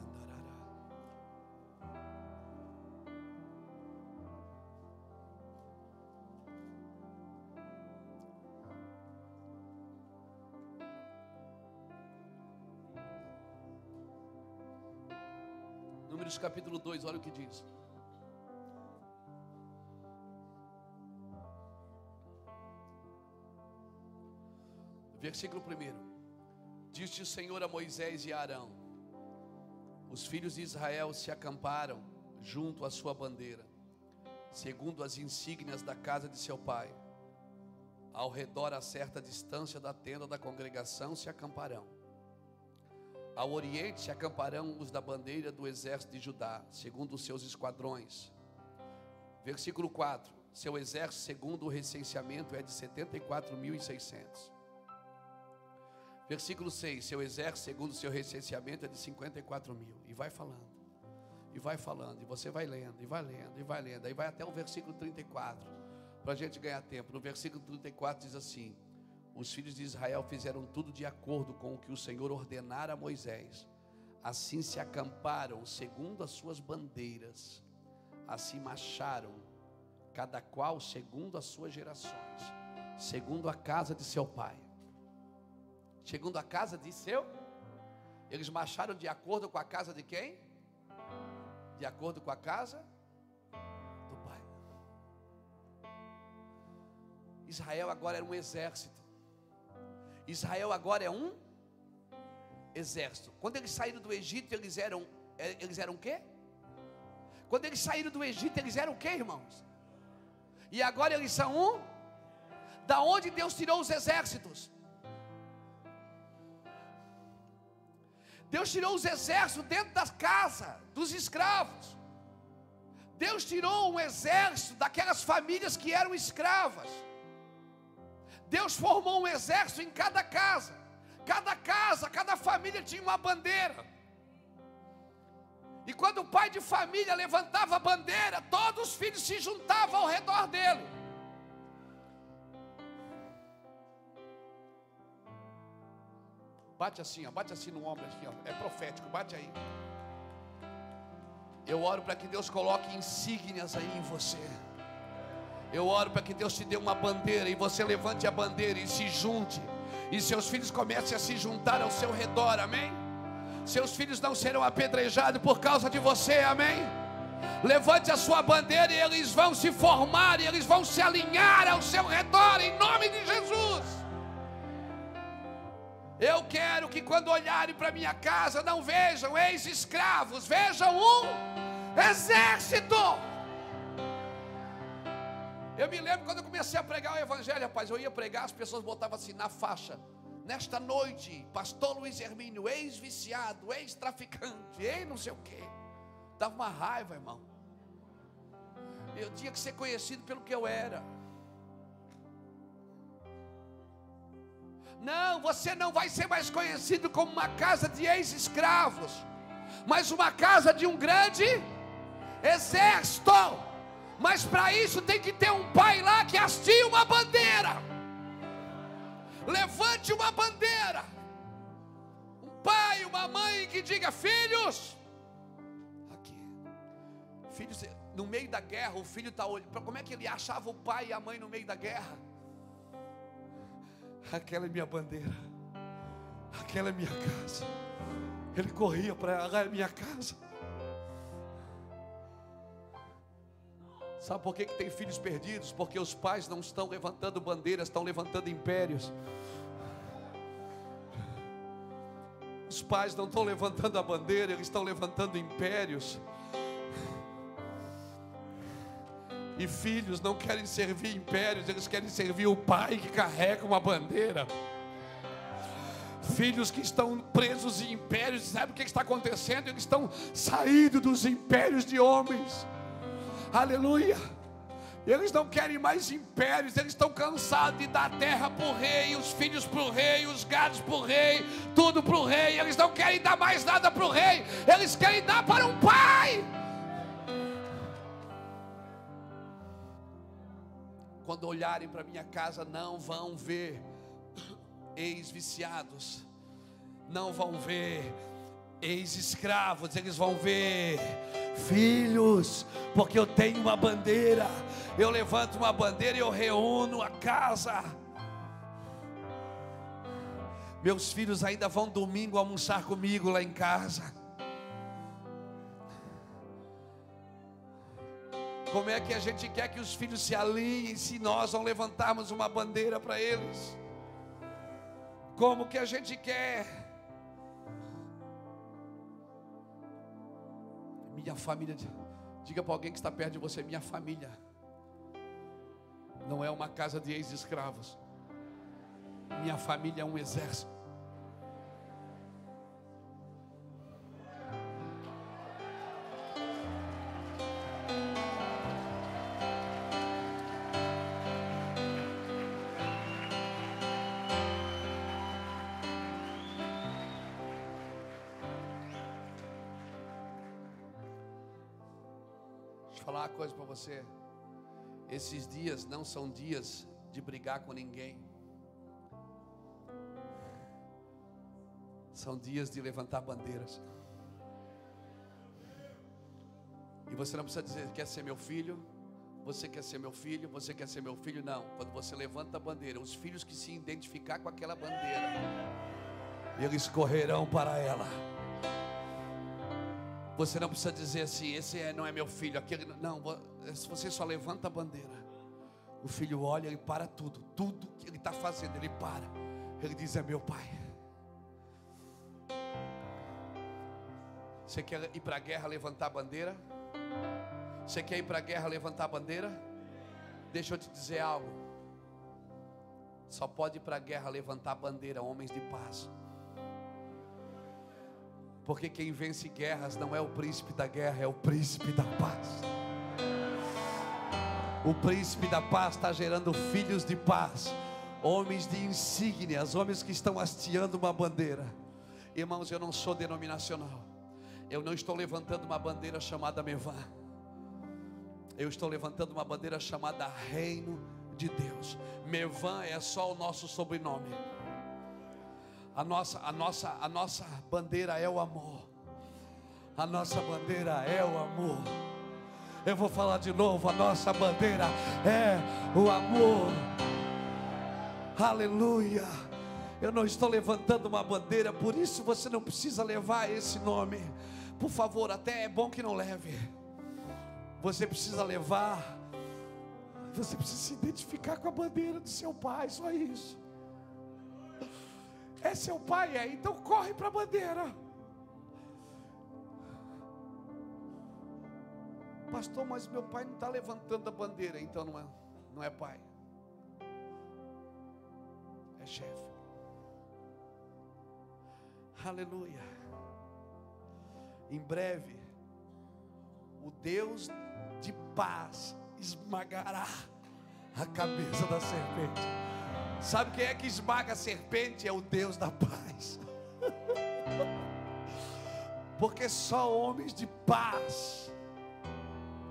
Números capítulo 2, olha o que diz. Versículo 1: Disse o Senhor a Moisés e a Arão: Os filhos de Israel se acamparam junto à sua bandeira, segundo as insígnias da casa de seu pai. Ao redor, a certa distância da tenda da congregação, se acamparão. Ao oriente acamparão os da bandeira do exército de Judá, segundo os seus esquadrões. Versículo 4: seu exército, segundo o recenseamento, é de 74.600. Versículo 6: Seu exército, segundo o seu recenseamento, é de 54 mil. E vai falando, e vai falando, e você vai lendo, e vai lendo, e vai lendo. Aí vai até o versículo 34, para a gente ganhar tempo. No versículo 34 diz assim: Os filhos de Israel fizeram tudo de acordo com o que o Senhor ordenara a Moisés. Assim se acamparam segundo as suas bandeiras, assim marcharam, cada qual segundo as suas gerações, segundo a casa de seu pai segundo a casa de seu. Eles marcharam de acordo com a casa de quem? De acordo com a casa do pai. Israel agora era um exército. Israel agora é um exército. Quando eles saíram do Egito, eles eram é, eles eram o quê? Quando eles saíram do Egito, eles eram o quê, irmãos? E agora eles são um? Da onde Deus tirou os exércitos? Deus tirou os exércitos dentro da casa dos escravos. Deus tirou um exército daquelas famílias que eram escravas. Deus formou um exército em cada casa. Cada casa, cada família tinha uma bandeira. E quando o pai de família levantava a bandeira, todos os filhos se juntavam ao redor dele. Bate assim, ó, bate assim no ombro, aqui, ó. É profético, bate aí. Eu oro para que Deus coloque insígnias aí em você. Eu oro para que Deus te dê uma bandeira e você levante a bandeira e se junte. E seus filhos comecem a se juntar ao seu redor, amém? Seus filhos não serão apedrejados por causa de você, amém? Levante a sua bandeira e eles vão se formar e eles vão se alinhar ao seu redor, em nome de Jesus. Eu quero que quando olharem para minha casa não vejam ex-escravos, vejam um exército. Eu me lembro quando eu comecei a pregar o evangelho, rapaz, eu ia pregar, as pessoas botavam assim na faixa. Nesta noite, pastor Luiz Hermínio, ex-viciado, ex-traficante, ex não sei o quê. Dava uma raiva, irmão. Eu tinha que ser conhecido pelo que eu era. Não, você não vai ser mais conhecido como uma casa de ex-escravos, mas uma casa de um grande exército. Mas para isso tem que ter um pai lá que hastie uma bandeira. Levante uma bandeira. Um pai, uma mãe que diga: Filhos, aqui. Filhos, no meio da guerra, o filho está olhando. Como é que ele achava o pai e a mãe no meio da guerra? aquela é minha bandeira, aquela é minha casa. Ele corria para ela, é minha casa. Sabe por que, que tem filhos perdidos? Porque os pais não estão levantando bandeiras, estão levantando impérios. Os pais não estão levantando a bandeira, eles estão levantando impérios. E filhos não querem servir impérios, eles querem servir o pai que carrega uma bandeira. Filhos que estão presos em impérios, sabe o que está acontecendo? Eles estão saindo dos impérios de homens. Aleluia. Eles não querem mais impérios, eles estão cansados de dar terra para o rei, os filhos para o rei, os gados para o rei, tudo para o rei. Eles não querem dar mais nada para o rei, eles querem dar para um pai. quando olharem para minha casa, não vão ver ex-viciados, não vão ver ex-escravos, eles vão ver filhos, porque eu tenho uma bandeira, eu levanto uma bandeira e eu reúno a casa. Meus filhos ainda vão domingo almoçar comigo lá em casa. Como é que a gente quer que os filhos se alinhem se nós não levantarmos uma bandeira para eles? Como que a gente quer? Minha família, diga para alguém que está perto de você: minha família não é uma casa de ex-escravos, minha família é um exército. Você. Esses dias não são dias de brigar com ninguém. São dias de levantar bandeiras. E você não precisa dizer, quer ser meu filho? Você quer ser meu filho? Você quer ser meu filho? Não. Quando você levanta a bandeira, os filhos que se identificar com aquela bandeira, eles correrão para ela. Você não precisa dizer assim, esse é, não é meu filho, aquele não. Você só levanta a bandeira. O filho olha e para tudo, tudo que ele está fazendo, ele para. Ele diz: É meu pai. Você quer ir para a guerra levantar a bandeira? Você quer ir para a guerra levantar a bandeira? Deixa eu te dizer algo. Só pode ir para a guerra levantar a bandeira homens de paz. Porque quem vence guerras não é o príncipe da guerra, é o príncipe da paz. O príncipe da paz está gerando filhos de paz, homens de insígnias, homens que estão hasteando uma bandeira. Irmãos, eu não sou denominacional, eu não estou levantando uma bandeira chamada Mevã, eu estou levantando uma bandeira chamada Reino de Deus. Mevã é só o nosso sobrenome. A nossa, a nossa, a nossa bandeira é o amor. A nossa bandeira é o amor. Eu vou falar de novo, a nossa bandeira é o amor. Aleluia. Eu não estou levantando uma bandeira, por isso você não precisa levar esse nome. Por favor, até é bom que não leve. Você precisa levar. Você precisa se identificar com a bandeira do seu pai, só isso. É seu pai, é? Então corre para a bandeira. Pastor, mas meu pai não está levantando a bandeira, então não é, não é pai. É chefe. Aleluia. Em breve, o Deus de paz esmagará a cabeça da serpente. Sabe quem é que esmaga a serpente? É o Deus da paz. Porque só homens de paz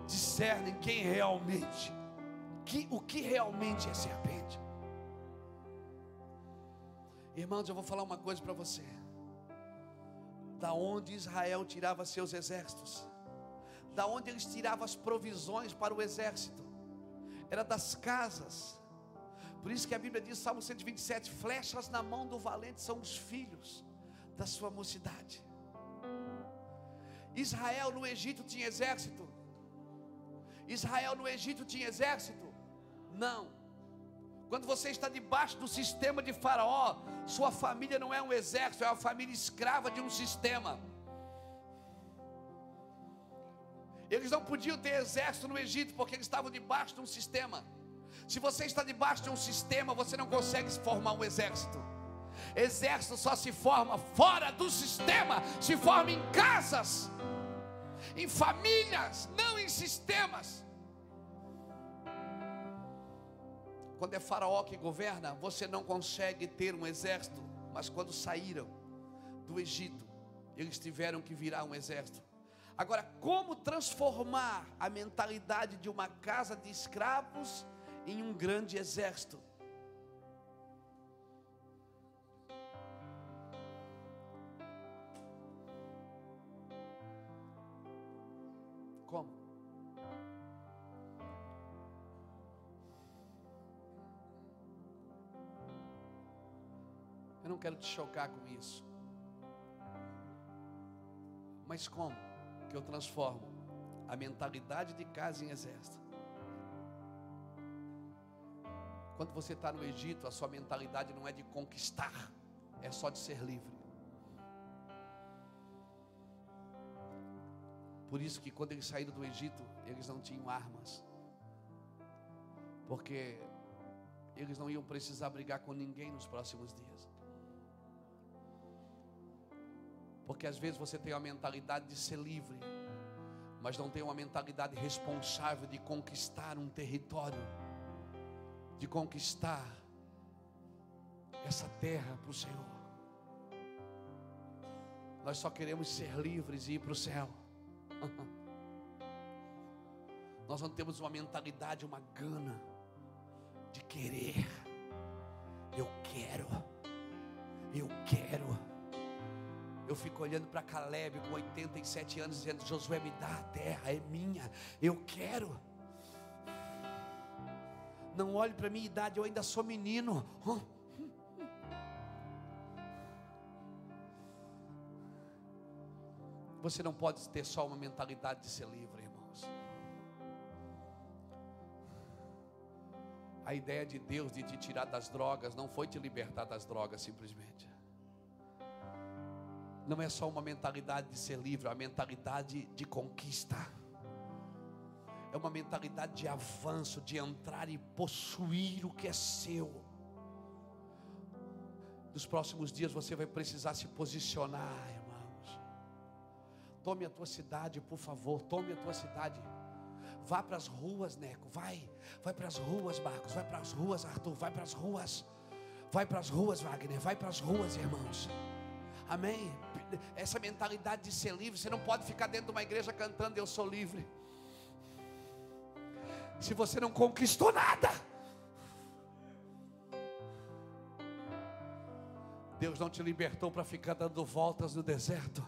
discernem quem realmente, que, o que realmente é serpente. Irmãos, eu vou falar uma coisa para você. Da onde Israel tirava seus exércitos, da onde eles tiravam as provisões para o exército, era das casas por isso que a Bíblia diz, Salmo 127, flechas na mão do valente são os filhos da sua mocidade. Israel no Egito tinha exército. Israel no Egito tinha exército? Não. Quando você está debaixo do sistema de Faraó, sua família não é um exército, é uma família escrava de um sistema. Eles não podiam ter exército no Egito porque eles estavam debaixo de um sistema. Se você está debaixo de um sistema, você não consegue formar um exército. Exército só se forma fora do sistema, se forma em casas, em famílias, não em sistemas. Quando é Faraó que governa, você não consegue ter um exército, mas quando saíram do Egito, eles tiveram que virar um exército. Agora, como transformar a mentalidade de uma casa de escravos em um grande exército. Não quero te chocar com isso. Mas como que eu transformo a mentalidade de casa em exército? Quando você está no Egito, a sua mentalidade não é de conquistar, é só de ser livre. Por isso que quando eles saíram do Egito, eles não tinham armas. Porque eles não iam precisar brigar com ninguém nos próximos dias. Porque às vezes você tem a mentalidade de ser livre, mas não tem uma mentalidade responsável de conquistar um território de conquistar essa terra para o Senhor. Nós só queremos ser livres e ir para o céu. Nós não temos uma mentalidade, uma gana de querer. Eu quero. Eu quero. Eu fico olhando para Caleb com 87 anos, dizendo: Josué, me dá a terra, é minha. Eu quero. Não olhe para minha idade, eu ainda sou menino. Você não pode ter só uma mentalidade de ser livre, irmãos. A ideia de Deus de te tirar das drogas não foi te libertar das drogas simplesmente. Não é só uma mentalidade de ser livre, é uma mentalidade de conquista é uma mentalidade de avanço, de entrar e possuir o que é seu. Nos próximos dias você vai precisar se posicionar, irmãos. Tome a tua cidade, por favor, tome a tua cidade. Vá para as ruas, Neco, vai. Vai para as ruas, Marcos, vai para as ruas, Arthur, vai para as ruas. Vai para as ruas, Wagner, vai para as ruas, irmãos. Amém. Essa mentalidade de ser livre, você não pode ficar dentro de uma igreja cantando eu sou livre se você não conquistou nada. Deus não te libertou para ficar dando voltas no deserto.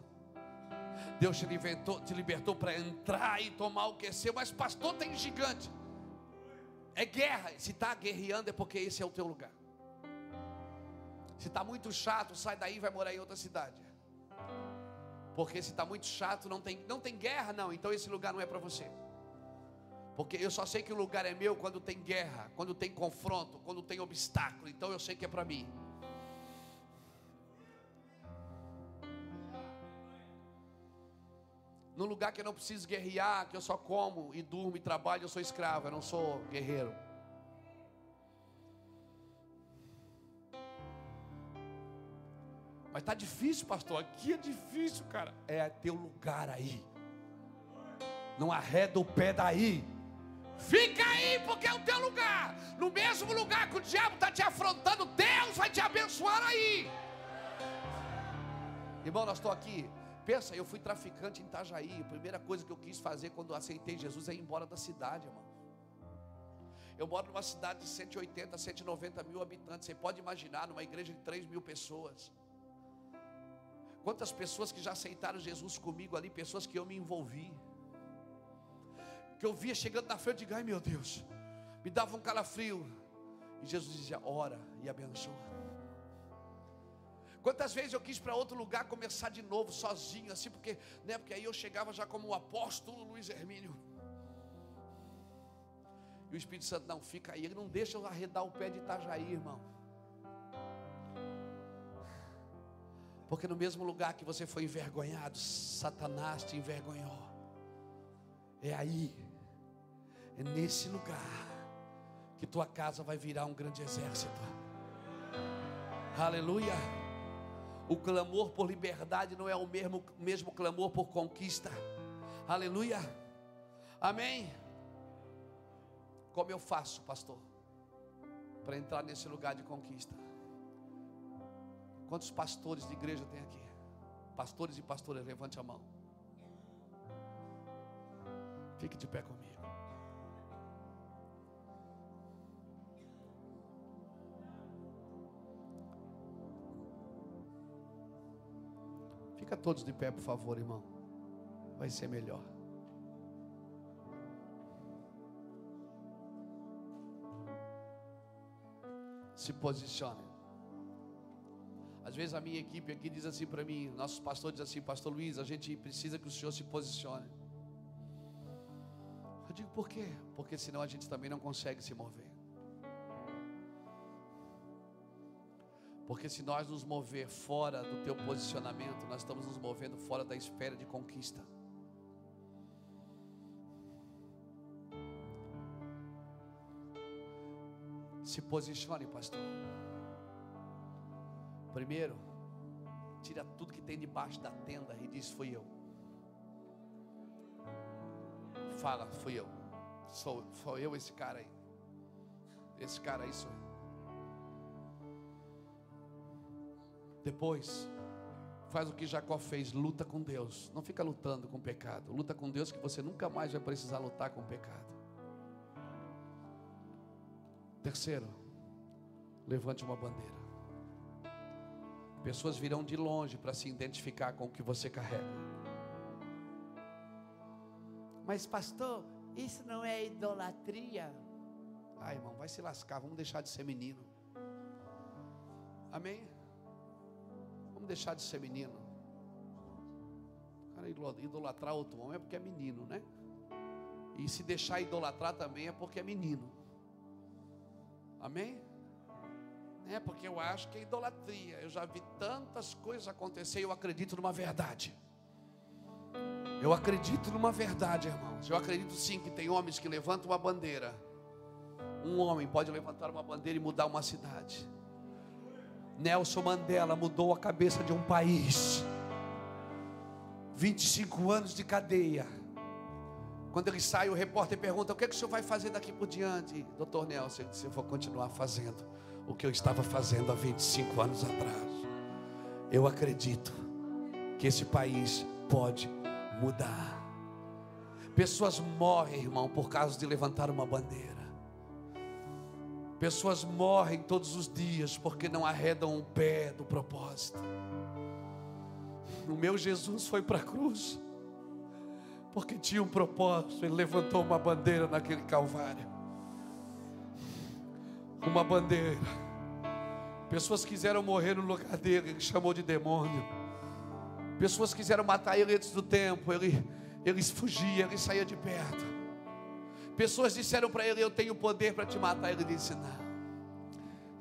Deus te libertou, te libertou para entrar e tomar o que é seu. Mas pastor tem gigante. É guerra. Se está guerreando é porque esse é o teu lugar. Se está muito chato, sai daí e vai morar em outra cidade. Porque se está muito chato, não tem, não tem guerra, não. Então esse lugar não é para você. Porque eu só sei que o lugar é meu quando tem guerra, quando tem confronto, quando tem obstáculo. Então eu sei que é para mim. No lugar que eu não preciso guerrear, que eu só como e durmo e trabalho, eu sou escravo, eu não sou guerreiro. Mas está difícil, pastor. Aqui é difícil, cara. É teu lugar aí. Não arreda o pé daí. Fica aí, porque é o teu lugar. No mesmo lugar que o diabo está te afrontando, Deus vai te abençoar aí. Irmão, nós estou aqui. Pensa, eu fui traficante em Itajaí. A primeira coisa que eu quis fazer quando aceitei Jesus é ir embora da cidade, irmão. Eu moro numa cidade de 180, 190 mil habitantes. Você pode imaginar, numa igreja de 3 mil pessoas. Quantas pessoas que já aceitaram Jesus comigo ali, pessoas que eu me envolvi que eu via chegando na frente, e ai meu Deus, me dava um calafrio. E Jesus dizia: ora e abençoa. Quantas vezes eu quis para outro lugar começar de novo, sozinho, assim, porque, né, porque aí eu chegava já como o apóstolo Luiz Hermínio. E o Espírito Santo, não, fica aí, ele não deixa eu arredar o pé de Itajaí, irmão. Porque no mesmo lugar que você foi envergonhado, Satanás te envergonhou. É aí é nesse lugar que tua casa vai virar um grande exército. Aleluia. O clamor por liberdade não é o mesmo, mesmo clamor por conquista. Aleluia. Amém. Como eu faço, pastor, para entrar nesse lugar de conquista? Quantos pastores de igreja tem aqui? Pastores e pastoras, levante a mão. Fique de pé comigo. Fica todos de pé, por favor, irmão. Vai ser melhor. Se posicione. Às vezes a minha equipe aqui diz assim para mim, nossos pastores dizem assim, Pastor Luiz, a gente precisa que o Senhor se posicione. Eu digo por quê? Porque senão a gente também não consegue se mover. Porque se nós nos mover fora do teu posicionamento, nós estamos nos movendo fora da esfera de conquista. Se posicione, pastor. Primeiro, tira tudo que tem debaixo da tenda e diz: Fui eu. Fala, fui eu. Sou, sou eu esse cara aí. Esse cara aí sou eu. Depois, Faz o que Jacó fez, luta com Deus. Não fica lutando com o pecado. Luta com Deus que você nunca mais vai precisar lutar com o pecado. Terceiro, levante uma bandeira. Pessoas virão de longe para se identificar com o que você carrega. Mas, pastor, isso não é idolatria? Ai, irmão, vai se lascar. Vamos deixar de ser menino. Amém? Vamos deixar de ser menino. Cara, idolatrar outro homem é porque é menino, né? E se deixar idolatrar também é porque é menino. Amém? É porque eu acho que é idolatria. Eu já vi tantas coisas acontecer e eu acredito numa verdade. Eu acredito numa verdade, irmãos. Eu acredito sim que tem homens que levantam uma bandeira. Um homem pode levantar uma bandeira e mudar uma cidade. Nelson Mandela mudou a cabeça de um país. 25 anos de cadeia. Quando ele sai, o repórter pergunta: O que, é que o senhor vai fazer daqui por diante? Doutor Nelson, disse: Eu vou continuar fazendo o que eu estava fazendo há 25 anos atrás. Eu acredito que esse país pode mudar. Pessoas morrem, irmão, por causa de levantar uma bandeira. Pessoas morrem todos os dias porque não arredam o pé do propósito. O meu Jesus foi para a cruz porque tinha um propósito. Ele levantou uma bandeira naquele Calvário. Uma bandeira. Pessoas quiseram morrer no lugar dele, ele chamou de demônio. Pessoas quiseram matar ele antes do tempo, ele, ele fugia, ele saía de perto. Pessoas disseram para ele: Eu tenho poder para te matar. Ele disse: Não,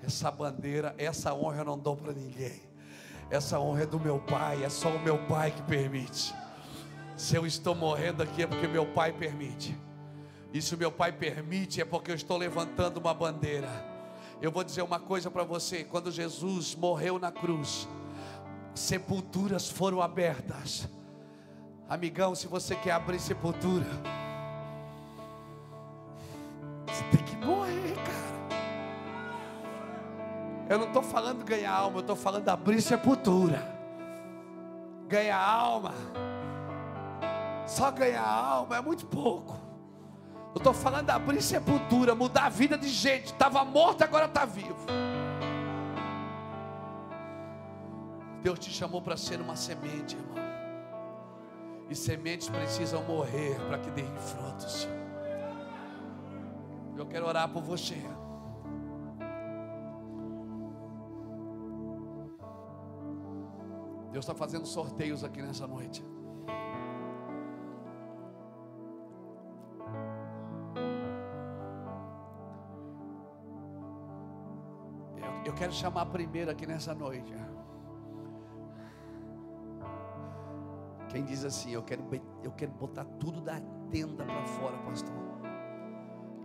essa bandeira, essa honra eu não dou para ninguém. Essa honra é do meu pai, é só o meu pai que permite. Se eu estou morrendo aqui é porque meu pai permite. E se o meu pai permite é porque eu estou levantando uma bandeira. Eu vou dizer uma coisa para você: quando Jesus morreu na cruz, sepulturas foram abertas. Amigão, se você quer abrir sepultura, você tem que morrer, cara. Eu não estou falando ganhar alma, eu estou falando abrir sepultura. Ganhar alma, só ganhar alma é muito pouco. Eu estou falando de abrir sepultura, mudar a vida de gente. Estava morto, agora está vivo. Deus te chamou para ser uma semente, irmão. E sementes precisam morrer para que deem frutos. Eu quero orar por você. Deus está fazendo sorteios aqui nessa noite. Eu, quero chamar primeiro aqui nessa noite. Quem diz assim, eu quero, eu quero botar tudo da tenda para fora, pastor.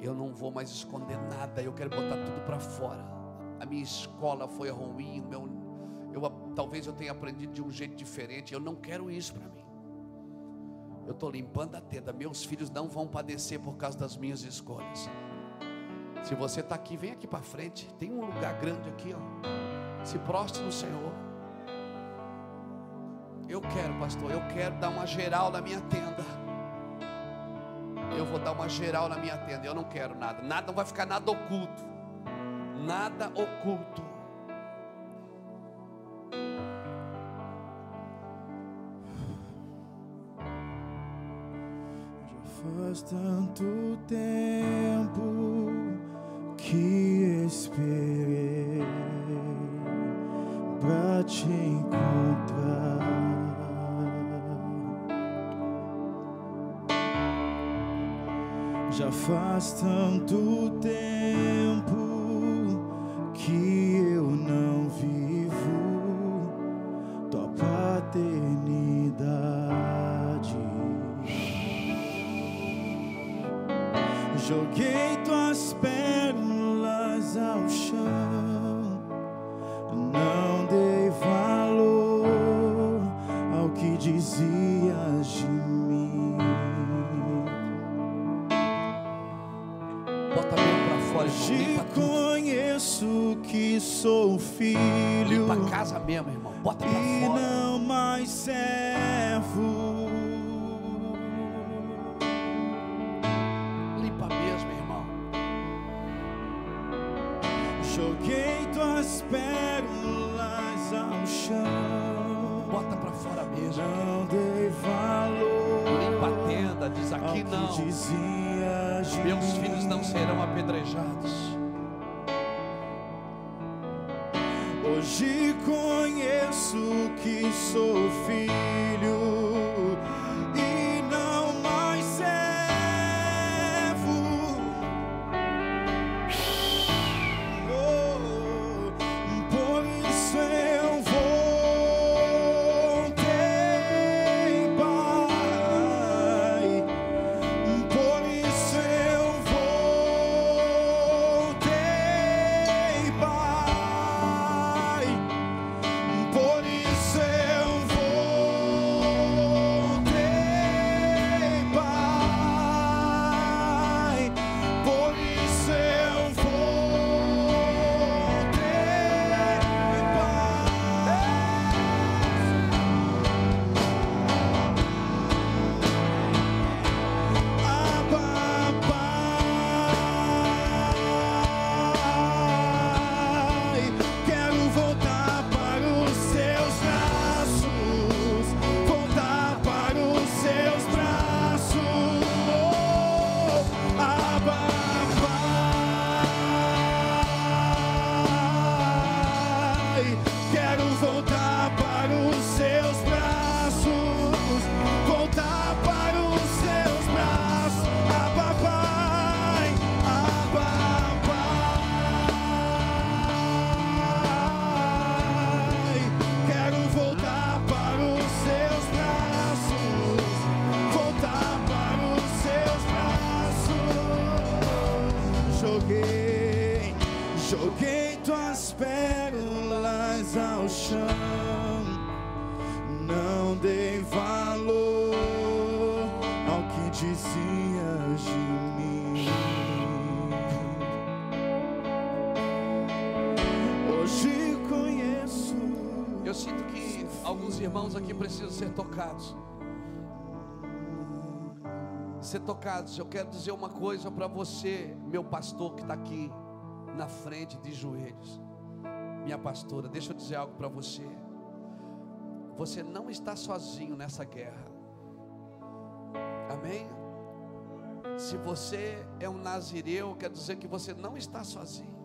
Eu não vou mais esconder nada, eu quero botar tudo para fora. A minha escola foi ruim, meu, eu, talvez eu tenha aprendido de um jeito diferente. Eu não quero isso para mim. Eu estou limpando a tenda. Meus filhos não vão padecer por causa das minhas escolhas. Se você está aqui, vem aqui para frente. Tem um lugar grande aqui, ó. Se prostre no Senhor. Eu quero, pastor. Eu quero dar uma geral na minha tenda eu vou dar uma geral na minha tenda. Eu não quero nada. Nada não vai ficar nada oculto. Nada oculto. Já faz tanto tempo que esperei para te encontrar. Já faz tanto tempo Meus filhos não serão apedrejados. Hoje conheço que sou filho tocados. Ser tocados. Eu quero dizer uma coisa para você, meu pastor que está aqui na frente de joelhos. Minha pastora, deixa eu dizer algo para você. Você não está sozinho nessa guerra. Amém? Se você é um nazireu, quer dizer que você não está sozinho.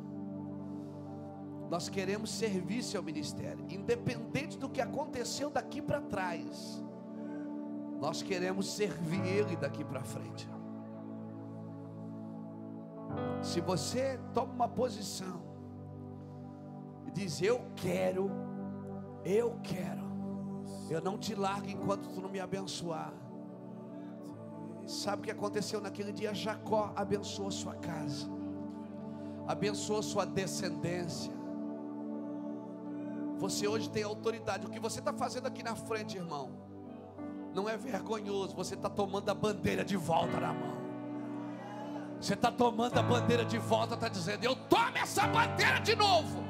Nós queremos servir seu ministério, independente do que aconteceu daqui para trás. Nós queremos servir ele daqui para frente. Se você toma uma posição e diz eu quero, eu quero, eu não te largo enquanto tu não me abençoar. Sabe o que aconteceu naquele dia? Jacó abençoou sua casa, abençoou sua descendência. Você hoje tem autoridade. O que você está fazendo aqui na frente, irmão, não é vergonhoso. Você está tomando a bandeira de volta na mão. Você está tomando a bandeira de volta, está dizendo: Eu tomo essa bandeira de novo.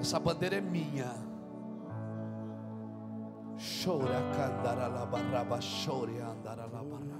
Essa bandeira é minha. Chora, candaralabaraba, chore, andaralabaraba.